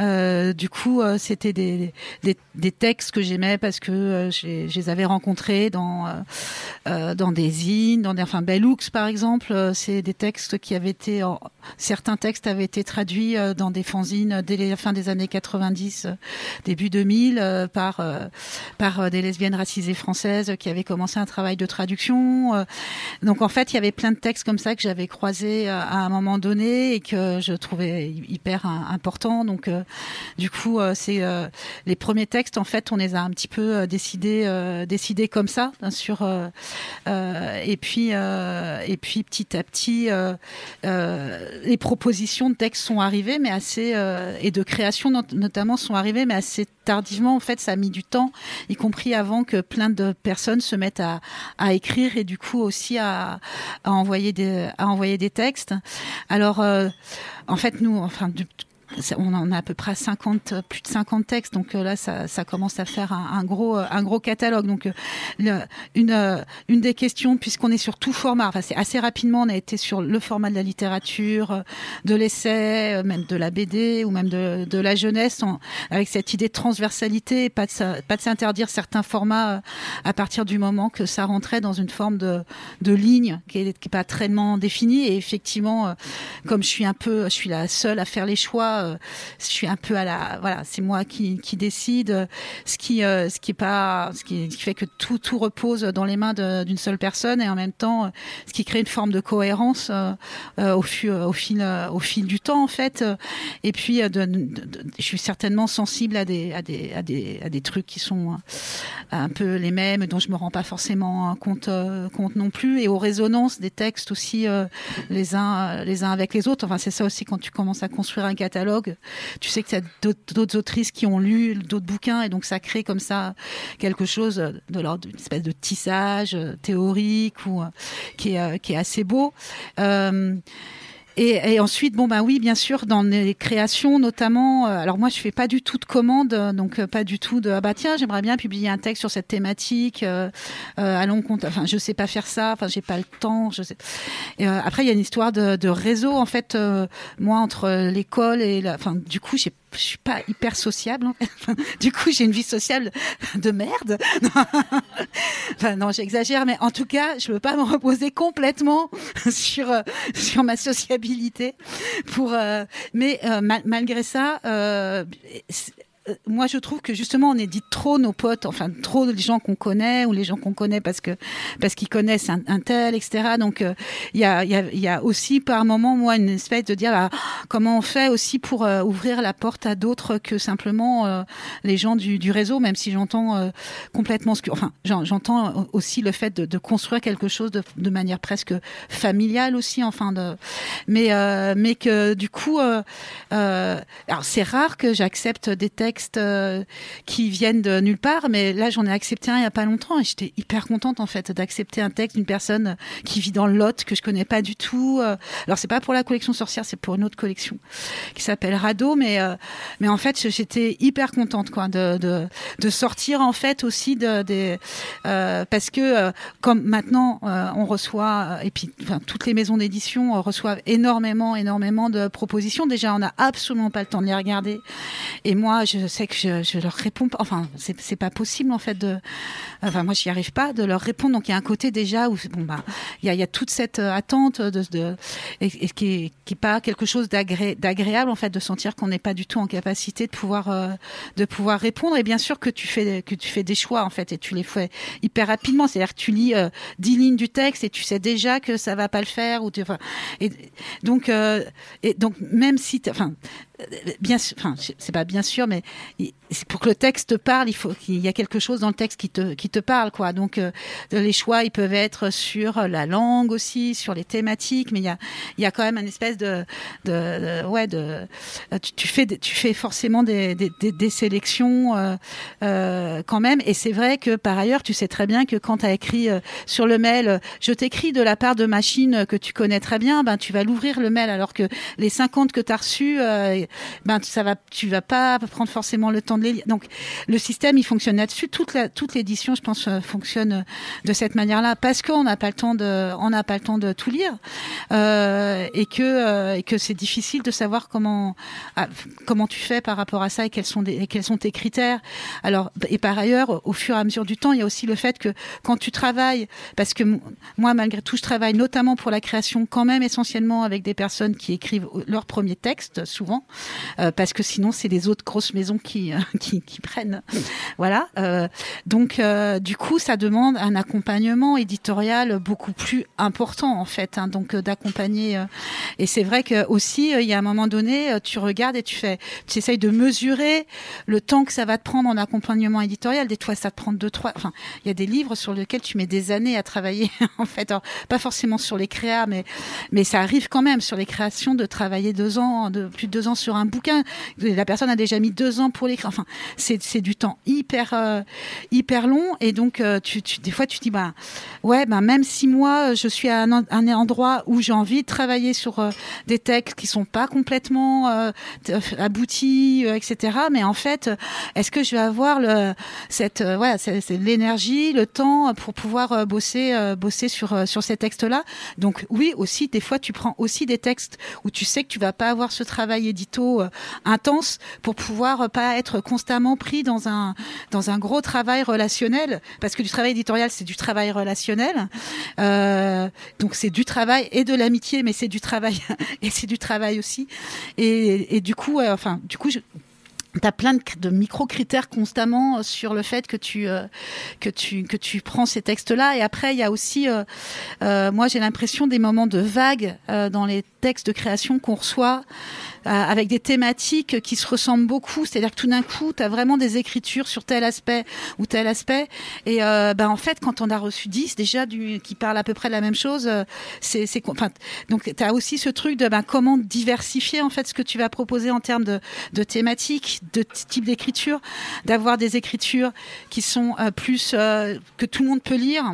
Euh, du coup euh, c'était des, des textes que j'aimais parce que je les avais rencontrés dans dans des zines dans des enfin Bellux par exemple c'est des textes qui avaient été certains textes avaient été traduits dans des fanzines dès la fin des années 90 euh, début 2000 euh, par par des lesbiennes racisées françaises qui avaient commencé un travail de traduction donc en fait, il y avait plein de textes comme ça que j'avais croisés euh, à un moment donné et que je trouvais hy- hyper importants. Donc euh, du coup, euh, c'est les premiers textes. En fait, on les a un petit peu décidés, comme ça, euh, euh, et puis et puis petit à petit, les propositions de textes sont arrivées, mais assez et de création not- notamment sont arrivées, mais assez tardivement. En fait, ça a mis du temps, y compris avant que plein de personnes se mettent à, écrire et du coup aussi à, envoyer des textes. Alors, euh, en fait, nous, enfin. On en a à peu près 50, euh, plus de 50 textes, donc euh, là ça, ça commence à faire un, gros, euh, un gros catalogue. Donc une, une des questions, puisqu'on est sur tout format, enfin c'est assez rapidement, on a été sur le format de la littérature, de l'essai, même de la BD ou même de, de la jeunesse, avec cette idée de transversalité, pas de, s'interdire certains formats à partir du moment que ça rentrait dans une forme de, de ligne qui est, qui est pas très définie. Et effectivement, comme je suis un peu, je suis la seule à faire les choix, euh, je suis un peu à la, voilà, c'est moi qui, décide, euh, ce qui, euh, ce qui ce qui, fait que tout, tout repose dans les mains d'une seule personne et en même temps, ce qui crée une forme de cohérence au, fil, au fil du temps en fait. Et puis, je suis certainement sensible à des, à des, à des, à des trucs qui sont un peu les mêmes, dont je me rends pas forcément compte, compte non plus, et aux résonances des textes aussi les uns, les uns avec les autres. Enfin, c'est ça aussi quand tu commences à construire un catalogue, tu sais que tu as d'autres autrices qui ont lu d'autres bouquins, et donc ça crée comme ça quelque chose de l'ordre d'une espèce de tissage euh, théorique ou euh, qui est, euh, qui est assez beau. Et, et ensuite, bon bah oui, bien sûr, dans les créations notamment. euh, alors moi, je fais pas du tout de commandes, donc euh, pas du tout de ah bah tiens, j'aimerais bien publier un texte sur cette thématique. Euh, euh, allons compte. Enfin, je sais pas faire ça. Enfin, j'ai pas le temps. Je sais. Et, euh, après, il y a une histoire de, de réseau en fait. moi, entre l'école et, la... enfin, du coup, j'ai je suis pas hyper sociable. du coup, j'ai une vie sociale de merde. non, j'exagère, mais en tout cas, je veux pas me reposer complètement sur euh, sur ma sociabilité. Euh, mais euh, ma- malgré ça. Euh, moi, je trouve que justement, on édite trop nos potes, enfin trop les gens qu'on connaît ou les gens qu'on connaît parce que parce qu'ils connaissent un, tel, etc. Donc, euh, il y a y a y a aussi par moment moi une espèce de dire ah, comment on fait aussi pour euh, ouvrir la porte à d'autres que simplement euh, les gens du, du réseau, même si j'entends complètement ce que, enfin, j'en- j'entends aussi le fait de, de construire quelque chose de, de manière presque familiale aussi, enfin, de, mais mais que du coup, alors c'est rare que j'accepte des textes euh, qui viennent de nulle part, mais là j'en ai accepté un il y a pas longtemps et j'étais hyper contente en fait d'accepter un texte d'une personne qui vit dans le Lot que je connais pas du tout. Euh. Alors c'est pas pour la collection sorcière, c'est pour une autre collection qui s'appelle Rado, mais euh, mais en fait j'étais hyper contente quoi de, de, de sortir en fait aussi de des parce que comme maintenant on reçoit et puis enfin toutes les maisons d'édition reçoivent énormément énormément de propositions. Déjà on n'a absolument pas le temps de les regarder et moi je sais que je, je leur réponds pas. Enfin c'est pas possible en fait de enfin moi j'y arrive pas de leur répondre. Donc il y a un côté déjà où bon bah il y a, toute cette euh, attente de, et, qui qui pas quelque chose d'agré- d'agréable en fait de sentir qu'on n'est pas du tout en capacité de pouvoir euh, de pouvoir répondre et bien sûr que tu fais que tu fais des choix en fait et tu les fais hyper rapidement c'est-à-dire que tu lis euh, 10 lignes du texte et tu sais déjà que ça va pas le faire ou tu, et donc euh, et donc même si enfin bien sûr enfin c'est pas bien sûr mais pour que le texte parle il faut qu'il y a quelque chose dans le texte qui te qui te parle quoi. Donc euh, les choix ils peuvent être sur la langue aussi sur les thématiques mais il y a il y a quand même une espèce de, de, de- ouais de tu, fais tu fais forcément des, des, des, sélections euh, euh, quand même. Et c'est vrai que par ailleurs tu sais très bien que quand tu as écrit euh, sur le mail je t'écris de la part de machines que tu connais très bien ben tu vas l'ouvrir le mail alors que les 50 que tu as reçus euh, ben ça va tu vas pas prendre forcément le temps donc le système il fonctionne là-dessus toute l'édition je pense euh, fonctionne de cette manière-là parce qu'on n'a pas le temps de on n'a pas le temps de tout lire euh, et que euh, c'est difficile de savoir comment ah, comment tu fais par rapport à ça et quels sont tes critères. Alors et par ailleurs, au fur et à mesure du temps, il y a aussi le fait que quand tu travailles, parce que moi malgré tout, je travaille notamment pour la création quand même essentiellement avec des personnes qui écrivent leur premier texte souvent, euh, parce que sinon c'est les autres grosses maisons qui euh, qui, prennent. Voilà. euh, donc euh, du coup, ça demande un accompagnement éditorial beaucoup plus important en fait. hein, donc euh, d'accompagner. et c'est vrai que aussi, il y a un moment donné, tu regardes et tu fais, tu essayes de mesurer le temps que ça va te prendre en accompagnement éditorial. Des fois, ça te prend deux, trois. Enfin, il y a des livres sur lesquels tu mets des années à travailler en fait. Pas forcément sur les créas, mais mais ça arrive quand même sur les créations de travailler deux ans, de plus de deux ans sur un bouquin. La personne a déjà mis deux ans pour l'écrire. C'est du temps hyper euh, hyper long. Et donc euh, des fois tu dis bah ouais bah même si moi euh, je suis à un, en- un endroit où j'ai envie de travailler sur des textes qui sont pas complètement aboutis etc mais en fait est-ce que je vais avoir cette c'est l'énergie le temps pour pouvoir bosser bosser sur sur ces textes là donc oui aussi des fois tu prends aussi des textes où tu sais que tu vas pas avoir ce travail édito intense pour pouvoir pas être constamment pris dans un dans un gros travail relationnel parce que du travail éditorial c'est du travail relationnel. Euh, donc c'est du travail et de l'amitié mais c'est du travail et c'est du travail aussi. Et, et du coup euh, enfin du coup T'as plein de, micro-critères constamment sur le fait que tu euh, que tu que tu prends ces textes-là. Et après il y a aussi euh, moi j'ai l'impression des moments de vague dans les de création qu'on reçoit euh, avec des thématiques qui se ressemblent beaucoup. C'est-à-dire que tout d'un coup, tu as vraiment des écritures sur tel aspect ou tel aspect. Et ben, en fait, quand on a reçu 10 déjà du, qui parlent à peu près de la même chose, euh, c'est, donc tu as aussi ce truc de ben, comment diversifier en fait ce que tu vas proposer en termes de, thématiques, de type d'écriture, d'avoir des écritures qui sont plus que tout le monde peut lire.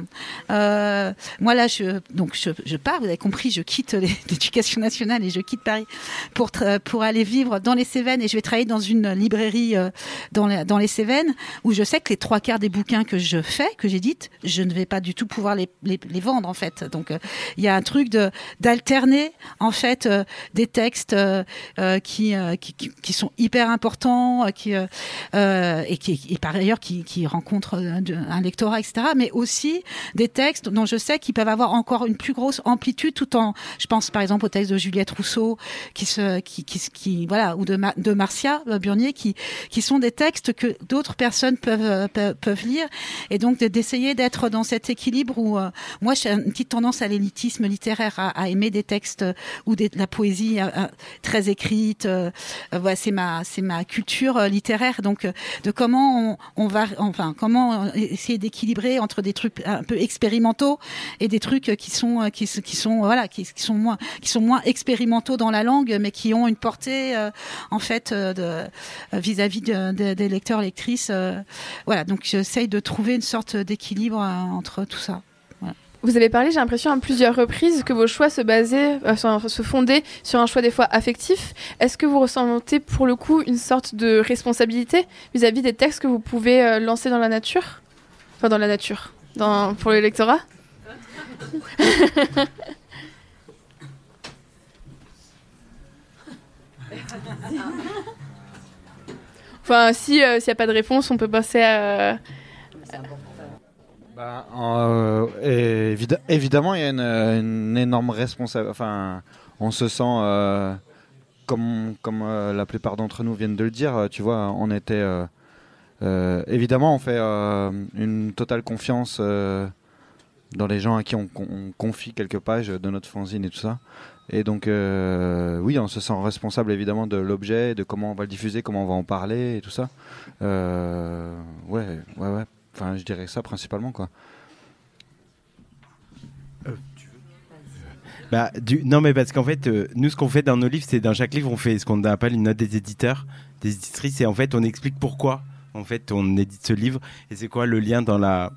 Moi là, je, donc je, pars, vous avez compris, je quitte l'éducation nationale et je quitte Paris pour pour aller vivre dans les Cévennes et je vais travailler dans une librairie euh, dans, les, dans les Cévennes où je sais que les trois quarts des bouquins que je fais, que j'édite, je ne vais pas du tout pouvoir les, les, vendre en fait. Donc euh, il y a un truc d'alterner en fait euh, des textes qui, qui, qui sont hyper importants, qui et qui et par ailleurs qui, qui rencontrent un, un lectorat, etc. Mais aussi des textes dont je sais qu'ils peuvent avoir encore une plus grosse amplitude, tout en, je pense par exemple au texte de Juliette Rousseau, qui se, qui, qui, voilà, ou de, de Marcia euh, Burnier, qui, qui sont des textes que d'autres personnes peuvent, euh, peuvent, lire, et donc de- d'essayer d'être dans cet équilibre où euh, moi j'ai une petite tendance à l'élitisme littéraire, à, aimer des textes ou de la poésie très écrite. voilà, c'est ma, c'est ma culture littéraire, donc de comment on, va, enfin comment essayer d'équilibrer entre des trucs un peu expérimentaux et des trucs qui sont qui, sont voilà qui sont moins expérimentaux dans la langue, mais qui ont une portée en fait de vis-à-vis de, de, des lecteurs lectrices. voilà, donc j'essaye de trouver une sorte d'équilibre entre tout ça. Vous avez parlé, j'ai l'impression, à plusieurs reprises que vos choix se basaient, euh, se fondaient sur un choix des fois affectif. Est-ce que vous ressentez pour le coup une sorte de responsabilité vis-à-vis des textes que vous pouvez euh, lancer dans la nature? Enfin, dans la nature, dans, pour le Enfin, si euh, s'il n'y a pas de réponse, on peut passer à. Bah, euh, évidemment, il y a une, énorme responsabilité. Enfin, on se sent, euh, comme, comme la plupart d'entre nous viennent de le dire, tu vois, on était. évidemment, on fait une totale confiance dans les gens à qui on, confie quelques pages de notre fanzine et tout ça. Et donc, oui, on se sent responsable évidemment de l'objet, de comment on va le diffuser, comment on va en parler et tout ça. ouais, ouais, ouais. Enfin, je dirais ça principalement, quoi. Euh, bah, du... Non, mais parce qu'en fait, euh, nous, ce qu'on fait dans nos livres, c'est dans chaque livre, on fait ce qu'on appelle une note des éditeurs, des éditrices, et en fait, on explique pourquoi, en fait, on édite ce livre, et c'est quoi le lien dans la.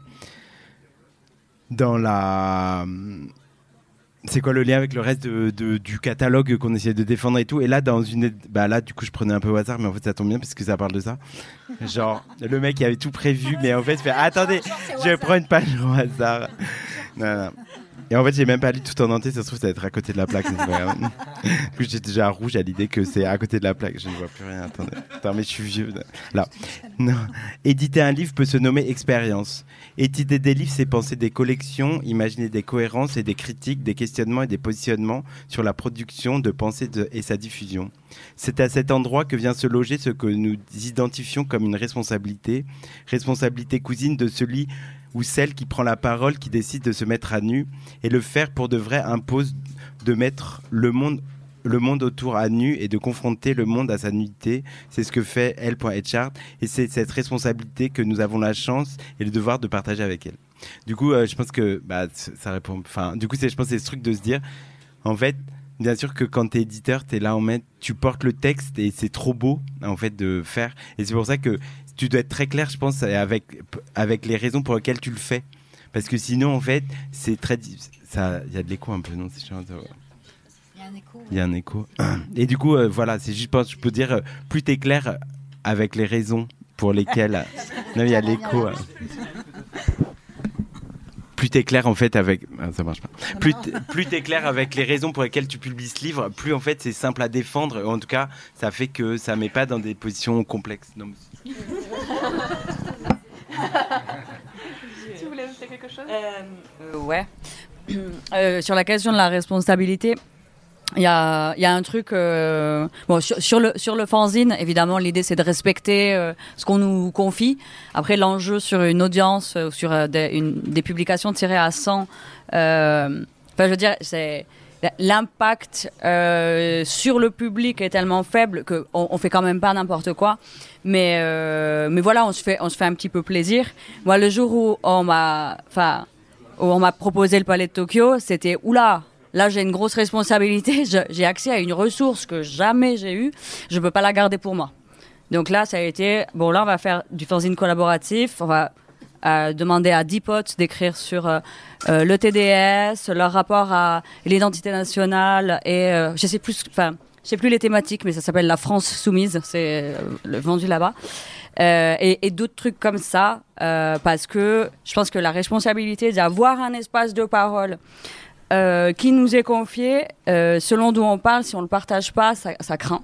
Dans la c'est quoi le lien avec le reste de, du catalogue qu'on essayait de défendre et tout? Et là, dans une, bah là, du coup, je prenais un peu au hasard, mais en fait, ça tombe bien parce que ça parle de ça. Genre, le mec, il avait tout prévu, mais en fait, fait attendez, je prends une page au hasard. Non, non. Et en fait, j'ai même pas lu tout en entier, ça se trouve, ça va être à côté de la plaque. Puis j'étais déjà rouge à l'idée que c'est à côté de la plaque. Je ne vois plus rien. Attendez. Attends, mais je suis vieux. Là. Non. Éditer un livre peut se nommer expérience. Éditer des livres, c'est penser des collections, imaginer des cohérences et des critiques, des questionnements et des positionnements sur la production de pensée et sa diffusion. C'est à cet endroit que vient se loger ce que nous identifions comme une responsabilité, responsabilité cousine de celui ou celle qui prend la parole, qui décide de se mettre à nu. Et le faire pour de vrai impose de mettre le monde le monde autour à nu et de confronter le monde à sa nudité. C'est ce que fait elle.headchart et c'est cette responsabilité que nous avons la chance et le devoir de partager avec elle. Du coup, euh, je pense que bah, ça répond. Enfin, du coup, je pense c'est ce truc de se dire, en fait, bien sûr que quand tu es éditeur, tu es là en mettre, tu portes le texte et c'est trop beau en fait de faire. Et c'est pour ça que tu dois être très clair, je pense, avec, avec les raisons pour lesquelles tu le fais. Parce que sinon, en fait, c'est très. Il y a de l'écho un peu, non Il y a un écho. Il y a un écho. Et du coup, euh, voilà, c'est juste, je peux dire, euh, plus tu es clair avec les raisons pour lesquelles. non, il y a l'écho. Hein. plus t'es clair en fait avec ah, ça marche pas. Plus plus t'es clair avec les raisons pour lesquelles tu publies ce livre, plus en fait c'est simple à défendre. En tout cas, ça fait que ça met pas dans des positions complexes. Non, tu voulais ajouter quelque chose? Euh, Ouais. Euh, sur la question de la responsabilité, il y a, y a, un truc euh, bon sur, le sur le fanzine évidemment l'idée c'est de respecter euh, ce qu'on nous confie. Après l'enjeu sur une audience euh, sur des, une, des, publications tirées à 100 enfin je veux dire c'est l'impact sur le public est tellement faible que on, fait quand même pas n'importe quoi. Mais mais voilà on se fait on se fait un petit peu plaisir. Moi le jour où on m'a enfin on m'a proposé le palais de Tokyo c'était oula Là, j'ai une grosse responsabilité. J'ai accès à une ressource que jamais j'ai eue. Je peux pas la garder pour moi. Donc là, ça a été bon. Là, on va faire du fanzine collaboratif. On va euh, demander à 10 potes d'écrire sur euh, euh, le TDS, leur rapport à l'identité nationale et je sais plus. Enfin, je sais plus les thématiques, mais ça s'appelle la France soumise. C'est vendu là-bas. et d'autres trucs comme ça, parce que je pense que la responsabilité d'avoir un espace de parole euh, qui nous est confié, euh, selon d'où on parle, si on ne le partage pas, ça, craint.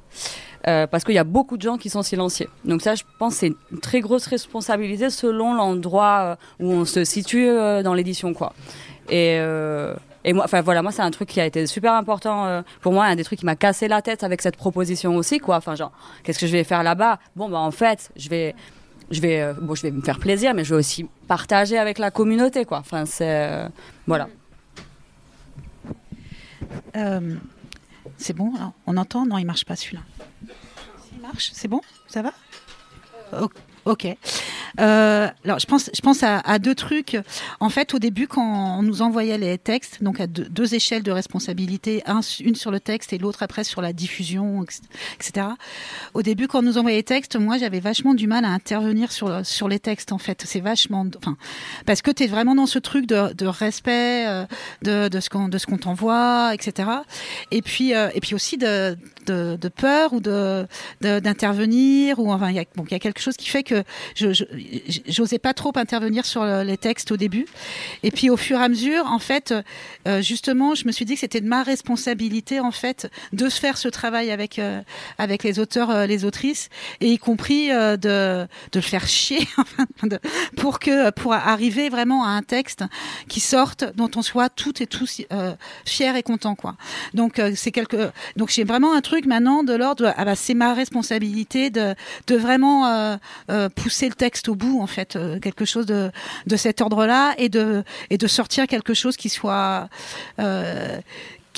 Euh, parce qu'il y a beaucoup de gens qui sont silencieux. Donc ça, je pense, c'est une très grosse responsabilité selon l'endroit où on se situe dans l'édition, quoi. Et, moi, enfin voilà, moi c'est un truc qui a été super important pour moi, un des trucs qui m'a cassé la tête avec cette proposition aussi, quoi. Enfin genre, qu'est-ce que je vais faire là-bas? Bon bah en fait, je vais je vais, bon, je vais me faire plaisir, mais je vais aussi partager avec la communauté, quoi. Enfin, c'est, voilà. Euh, c'est bon On entend Non, il marche pas celui-là. Il marche C'est bon Ça va? Ok. Euh, alors, je pense, je pense à, à, deux trucs. En fait, au début, quand on nous envoyait les textes, donc à deux, échelles de responsabilité, un, une sur le texte et l'autre après sur la diffusion, etc. Au début, quand on nous envoyait les textes, moi, j'avais vachement du mal à intervenir sur, sur les textes, en fait. C'est vachement, enfin, parce que tu es vraiment dans ce truc de, de respect euh, de, de ce qu'on, de ce qu'on t'envoie, etc. Et puis, euh, et puis aussi de, de, de peur ou de, d'intervenir ou enfin, il y bon, y a quelque chose qui fait que je, je j'osais pas trop intervenir sur les textes au début. Et puis au fur et à mesure, en fait, euh, justement, je me suis dit que c'était de ma responsabilité, en fait, de se faire ce travail avec euh, avec les auteurs, euh, les autrices, et y compris de de le faire chier, de, pour que pour arriver vraiment à un texte qui sorte, dont on soit toutes et tous fiers et contents, quoi. Donc c'est quelque, donc j'ai vraiment un truc maintenant de l'ordre, ah bah, c'est ma responsabilité de de vraiment pousser le texte bout, en fait, euh, quelque chose de, de cet ordre-là et de, et de sortir quelque chose qui soit, euh,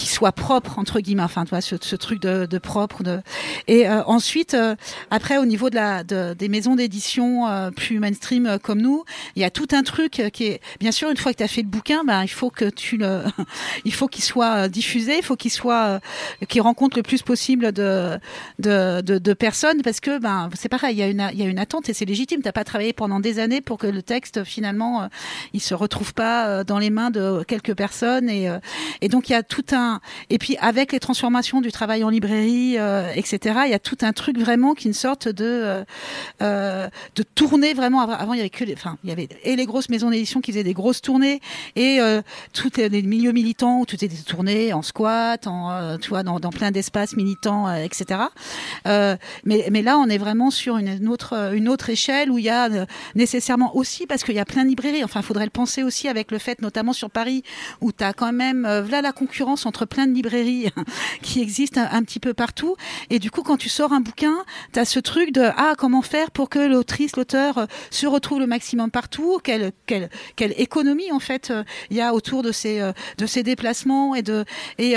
qui soit propre entre guillemets enfin tu vois ce, ce truc de, de, propre de et euh, ensuite euh, après au niveau de la de, des maisons d'édition euh, plus mainstream euh, comme nous il y a tout un truc qui est bien sûr une fois que tu as fait le bouquin ben il faut que tu le il faut qu'il soit diffusé il faut qu'il soit qu'il rencontre le plus possible de de, de, de personnes parce que ben c'est pareil il y a une il y a une attente et c'est légitime. T'as pas travaillé pendant des années pour que le texte finalement il se retrouve pas dans les mains de quelques personnes et et donc il y a tout un et puis avec les transformations du travail en librairie, euh, etc. Il y a tout un truc vraiment qui une sorte de euh, euh, de tournée vraiment. Avant, il y avait que les, enfin, il y avait et les grosses maisons d'édition qui faisaient des grosses tournées et tous les milieux militants où tout était tourné en squat, en tu vois, dans, plein d'espaces militants, etc. mais mais là, on est vraiment sur une autre une autre échelle où il y a nécessairement aussi parce qu'il y a plein de librairies. Enfin, faudrait le penser aussi avec le fait, notamment sur Paris, où tu as quand même la concurrence entre plein de librairies qui existent un, petit peu partout. Et du coup, quand tu sors un bouquin, tu as ce truc de ah comment faire pour que l'autrice, l'auteur euh, se retrouve le maximum partout, quelle, quelle, quelle économie en fait euh, il y a autour de ces, euh, de ces déplacements et de et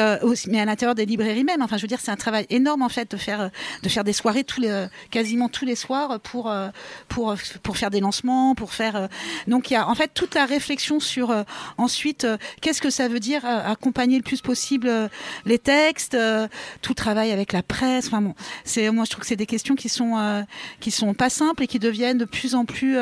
mais à l'intérieur des librairies même. Enfin, je veux dire, c'est un travail énorme en fait de faire de faire des soirées tous quasiment tous les soirs pour pour pour faire des lancements, pour faire donc il y a en fait toute la réflexion sur ensuite qu'est-ce que ça veut dire accompagner le plus possible euh, les textes, euh, tout travail avec la presse. Enfin bon, c'est moi je trouve que c'est des questions qui sont euh, qui sont pas simples et qui deviennent de plus en plus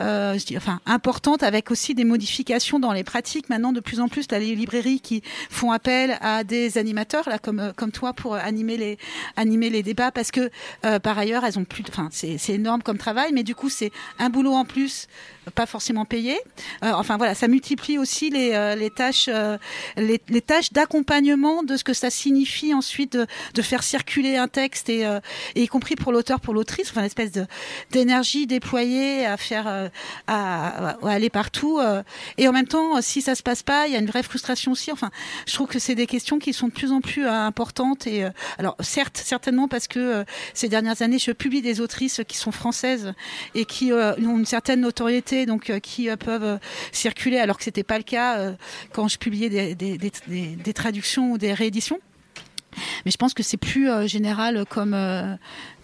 enfin importantes avec aussi des modifications dans les pratiques. Maintenant de plus en plus, as les librairies qui font appel à des animateurs là comme comme toi pour animer les animer les débats parce que par ailleurs elles ont plus, enfin c'est énorme comme travail, mais du coup c'est un boulot en plus pas forcément payé. enfin voilà, ça multiplie aussi les, les tâches les, les, tâches d'accompagnement de ce que ça signifie ensuite de, de faire circuler un texte et, euh, et y compris pour l'auteur, pour l'autrice, enfin une espèce de d'énergie déployée à faire euh, à, à, aller partout. Euh. et en même temps, si ça se passe pas, il y a une vraie frustration aussi. Enfin, je trouve que c'est des questions qui sont de plus en plus importantes. Et alors certes, certainement parce que ces dernières années, je publie des autrices qui sont françaises et qui ont une certaine notoriété, donc qui peuvent circuler, alors que c'était pas le cas quand je publiais des, traductions ou des rééditions. Mais je pense que c'est plus euh, général comme euh,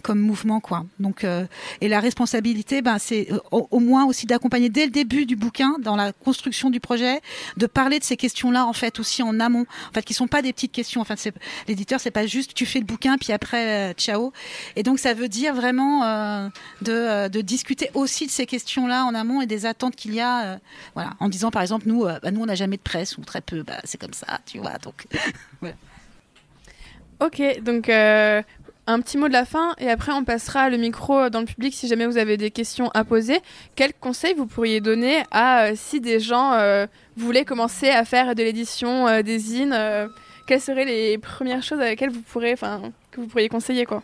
comme mouvement quoi. Donc euh, et la responsabilité, ben c'est au, moins aussi d'accompagner dès le début du bouquin, dans la construction du projet, de parler de ces questions-là en fait aussi en amont, en fait qui sont pas des petites questions. Enfin c'est l'éditeur c'est pas juste tu fais le bouquin puis après ciao. Et donc ça veut dire vraiment de, de discuter aussi de ces questions-là en amont et des attentes qu'il y a, voilà, en disant par exemple nous bah, nous on n'a jamais de presse ou très peu, bah, c'est comme ça, tu vois. Donc voilà. Ok, donc euh, un petit mot de la fin et après on passera le micro dans le public si jamais vous avez des questions à poser. Quels conseils vous pourriez donner à euh, si des gens euh, voulaient commencer à faire de l'édition des zines Quelles seraient les premières choses avec lesquelles vous que vous pourriez conseiller quoi?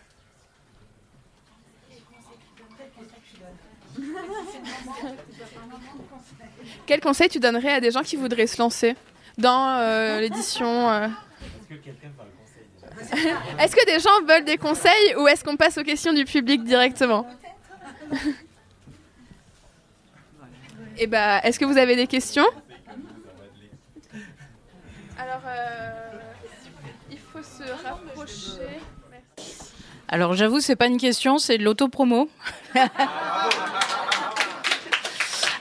Quel conseil tu donnerais à des gens qui voudraient se lancer dans l'édition. Est-ce que des gens veulent des conseils ou est-ce qu'on passe aux questions du public directement Et bah, est-ce que vous avez des questions Alors, euh, il faut se rapprocher. Alors j'avoue, c'est pas une question, c'est de l'autopromo.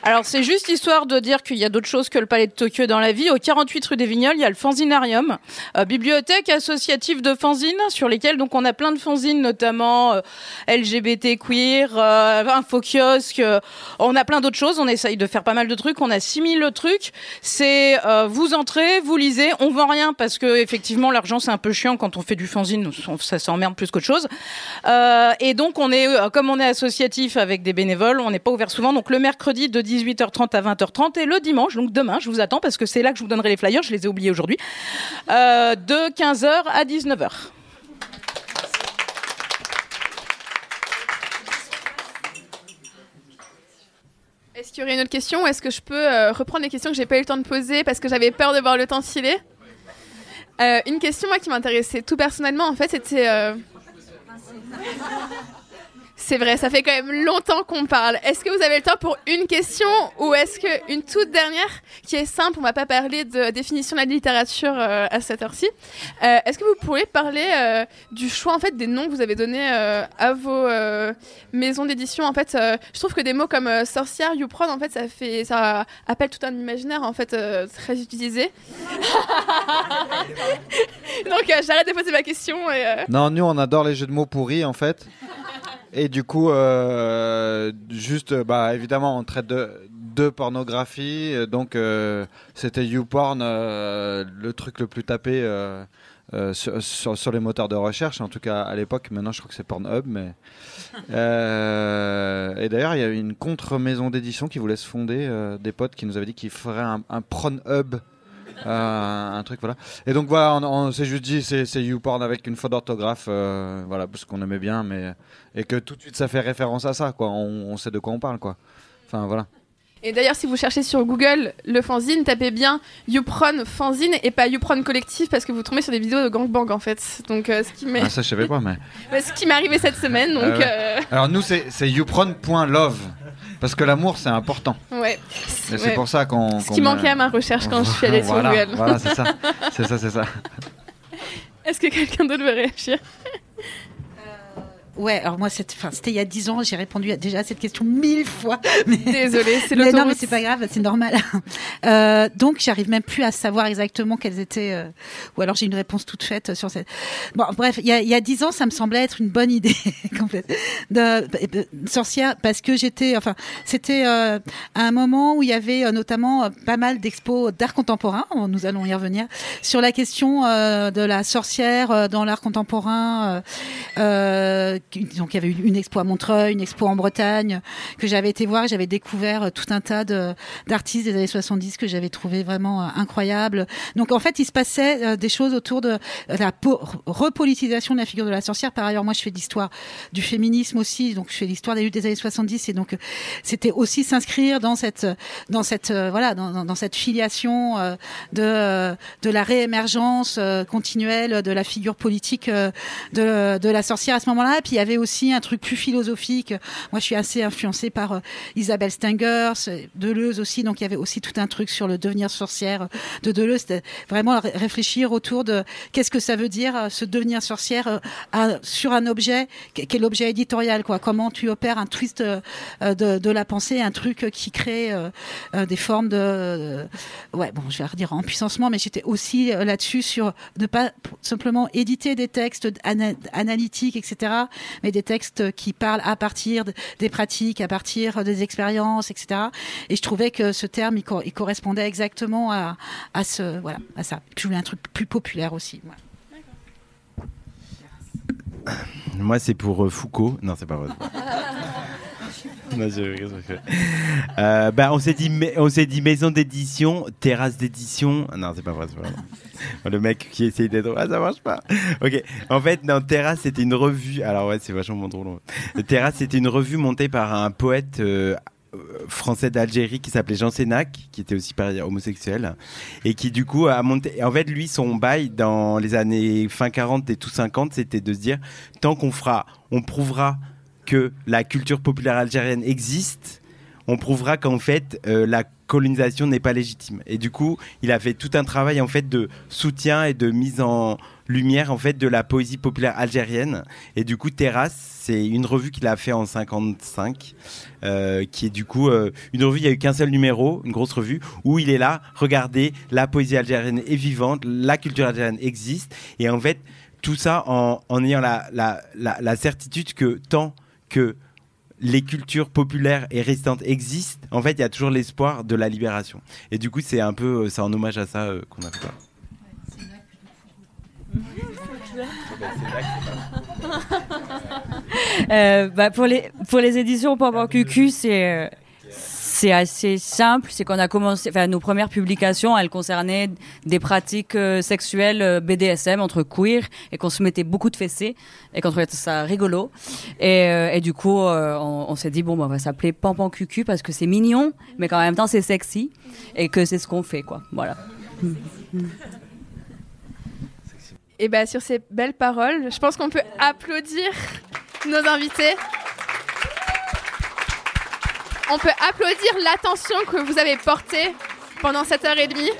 Alors c'est juste histoire de dire qu'il y a d'autres choses que le Palais de Tokyo dans la vie. Au 48 rue des Vignoles, il y a le fanzinarium, euh, bibliothèque associative de fanzines sur lesquelles donc on a plein de fanzines, notamment euh, LGBT queer, euh, info kiosque. on a plein d'autres choses. On essaye de faire pas mal de trucs. On a 6000 trucs. C'est vous entrez, vous lisez. On vend rien parce que effectivement l'argent c'est un peu chiant quand on fait du fanzine. Ça s'emmerde plus qu'autre chose. Et donc on est comme on est associatif avec des bénévoles, on n'est pas ouvert souvent. Donc le mercredi de 18h30 à 20h30 et le dimanche, donc demain, je vous attends parce que c'est là que je vous donnerai les flyers. Je les ai oubliés aujourd'hui. Euh, de 15h à 19h. Est-ce qu'il y aurait une autre question ou est-ce que je peux euh, reprendre les questions que j'ai pas eu le temps de poser parce que j'avais peur de voir le temps filer? Euh, Une question moi qui m'intéressait tout personnellement en fait c'était euh, C'est vrai, ça fait quand même longtemps qu'on parle. Est-ce que vous avez le temps pour une question ou est-ce que une toute dernière qui est simple, on va pas parler de définition de la littérature euh, à cette heure-ci. Euh, est-ce que vous pourriez parler euh, du choix en fait des noms que vous avez donnés à vos maisons d'édition? En fait je trouve que des mots comme sorcière, youprod en fait ça fait ça appelle tout un imaginaire en fait très utilisé. Donc j'arrête de poser ma question Non, nous on adore les jeux de mots pourris en fait. Et du coup, euh, juste, bah évidemment, on traite de, de pornographie. euh, Donc euh, c'était YouPorn, euh, le truc le plus tapé euh, sur, sur, sur les moteurs de recherche, en tout cas à l'époque. Maintenant, je crois que c'est Pornhub. Mais... Et d'ailleurs, il y a eu une contre-maison d'édition qui voulait se fonder, des potes qui nous avaient dit qu'ils feraient un, un Pornhub. Euh, un truc voilà et donc voilà on, on s'est juste dit c'est YouPorn avec une faute d'orthographe euh, voilà parce qu'on aimait bien mais et que tout de suite ça fait référence à ça quoi on, on sait de quoi on parle quoi enfin voilà Et d'ailleurs, si vous cherchez sur Google le fanzine, tapez bien Youpron fanzine et pas Youpron collectif parce que vous tombez sur des vidéos de gangbang en fait. Donc, euh, ce qui m'est ah, ça je savais pas mais Ouais, ce qui m'est arrivé cette semaine. Donc, ouais. alors nous c'est c'est youpron.love parce que l'amour c'est important ouais. et c'est Ouais. pour ça qu'on Ce qu'on qui manquait à ma recherche quand je suis allée sur voilà, Google. voilà c'est ça c'est ça c'est ça Est-ce que quelqu'un d'autre veut réagir? Ouais, alors moi, c'était il y a 10 ans, j'ai répondu à- déjà à cette question mille fois. Mais... Désolée, c'est Mais Non, mais c'est pas grave, c'est normal. Euh, donc, j'arrive même plus à savoir exactement quelles étaient. euh, Ou alors j'ai une réponse toute faite sur cette. Bon, bref, il y a, il y a 10 ans, ça me semblait être une bonne idée complète de, de- de sorcière parce que j'étais. Enfin, c'était euh, à un moment où il y avait euh, notamment euh, pas mal d'expos d'art contemporain. Nous allons y revenir sur la question euh, de la sorcière euh, dans l'art contemporain. euh, euh, donc il y avait eu une expo à Montreuil, une expo en Bretagne que j'avais été voir. J'avais découvert euh, tout un tas d'artistes des années 70 que j'avais trouvé vraiment euh, incroyables. Donc en fait, il se passait euh, des choses autour de la po- repolitisation de la figure de la sorcière. Par ailleurs, moi, je fais l'histoire du féminisme aussi, donc je fais l'histoire des luttes des années 70 et donc c'était aussi s'inscrire dans cette dans cette voilà dans, dans- cette filiation de de la réémergence continuelle de la figure politique de, de la sorcière à ce moment-là. Il y avait aussi un truc plus philosophique. Moi, je suis assez influencée par euh, Isabelle Stengers, euh, Deleuze aussi. Donc il y avait aussi tout un truc sur le devenir sorcière de Deleuze. C'était vraiment ré- réfléchir autour de qu'est-ce que ça veut dire euh, se devenir sorcière euh, sur un objet est l'objet éditorial. Quoi? Comment tu opères un twist euh, euh, de, la pensée, un truc euh, qui crée euh, euh, des formes de, euh, ouais, bon, je vais redire en puissancement, mais j'étais aussi euh, là-dessus sur ne pas simplement éditer des textes ana- analytiques, etc., mais des textes qui parlent à partir de- des pratiques, à partir des expériences, etc. Et je trouvais que ce terme, il, cor- il correspondait exactement à, à ce, voilà, à ça. Je voulais un truc plus populaire aussi. Moi, c'est pour euh, Foucault. Non, c'est pas vrai. Non, je- je- je- On s'est dit, maison d'édition, terrasse d'édition. Non, c'est pas vrai. pas vrai. Le mec qui essaye d'être, ah, ça marche pas. Ok. En fait, non, terrasse c'était une revue. Alors ouais, c'est vachement drôle. Terrasse c'était une revue montée par un poète. euh, français d'Algérie qui s'appelait Jean Sénac, qui était aussi homosexuel, et qui du coup a monté. En fait, lui, son bail dans les années fin 40 et tout 50, c'était de se dire tant qu'on fera, on prouvera que la culture populaire algérienne existe, on prouvera qu'en fait, euh, la colonisation n'est pas légitime. Et du coup, il a fait tout un travail en fait de soutien et de mise en lumière en fait de la poésie populaire algérienne. Et du coup, Terrasse, c'est une revue qu'il a fait en 55, euh, qui est du coup euh, une revue. Il n'y a eu qu'un seul numéro, une grosse revue, où il est là. Regardez, la poésie algérienne est vivante, la culture algérienne existe, et en fait, tout ça en, ayant la certitude que tant que les cultures populaires et résistantes existent, en fait, il y a toujours l'espoir de la libération. Et du coup, c'est un peu, euh, c'est en hommage à ça euh, qu'on a fait ça. Euh, bah, pour, les, pour les éditions Pampan Cucu, c'est. C'est assez simple, c'est qu'on a commencé, enfin nos premières publications, elles concernaient des pratiques euh, sexuelles euh, BDSM entre queer et qu'on se mettait beaucoup de fessées et qu'on trouvait ça rigolo. Et, euh, du coup, on, s'est dit bon, bah, on va s'appeler Pampan Cucu parce que c'est mignon, mais qu'en même temps c'est sexy et que c'est ce qu'on fait, quoi. Voilà. Et bah sur ces belles paroles, je pense qu'on peut applaudir nos invités. On peut applaudir l'attention que vous avez portée pendant cette heure et demie.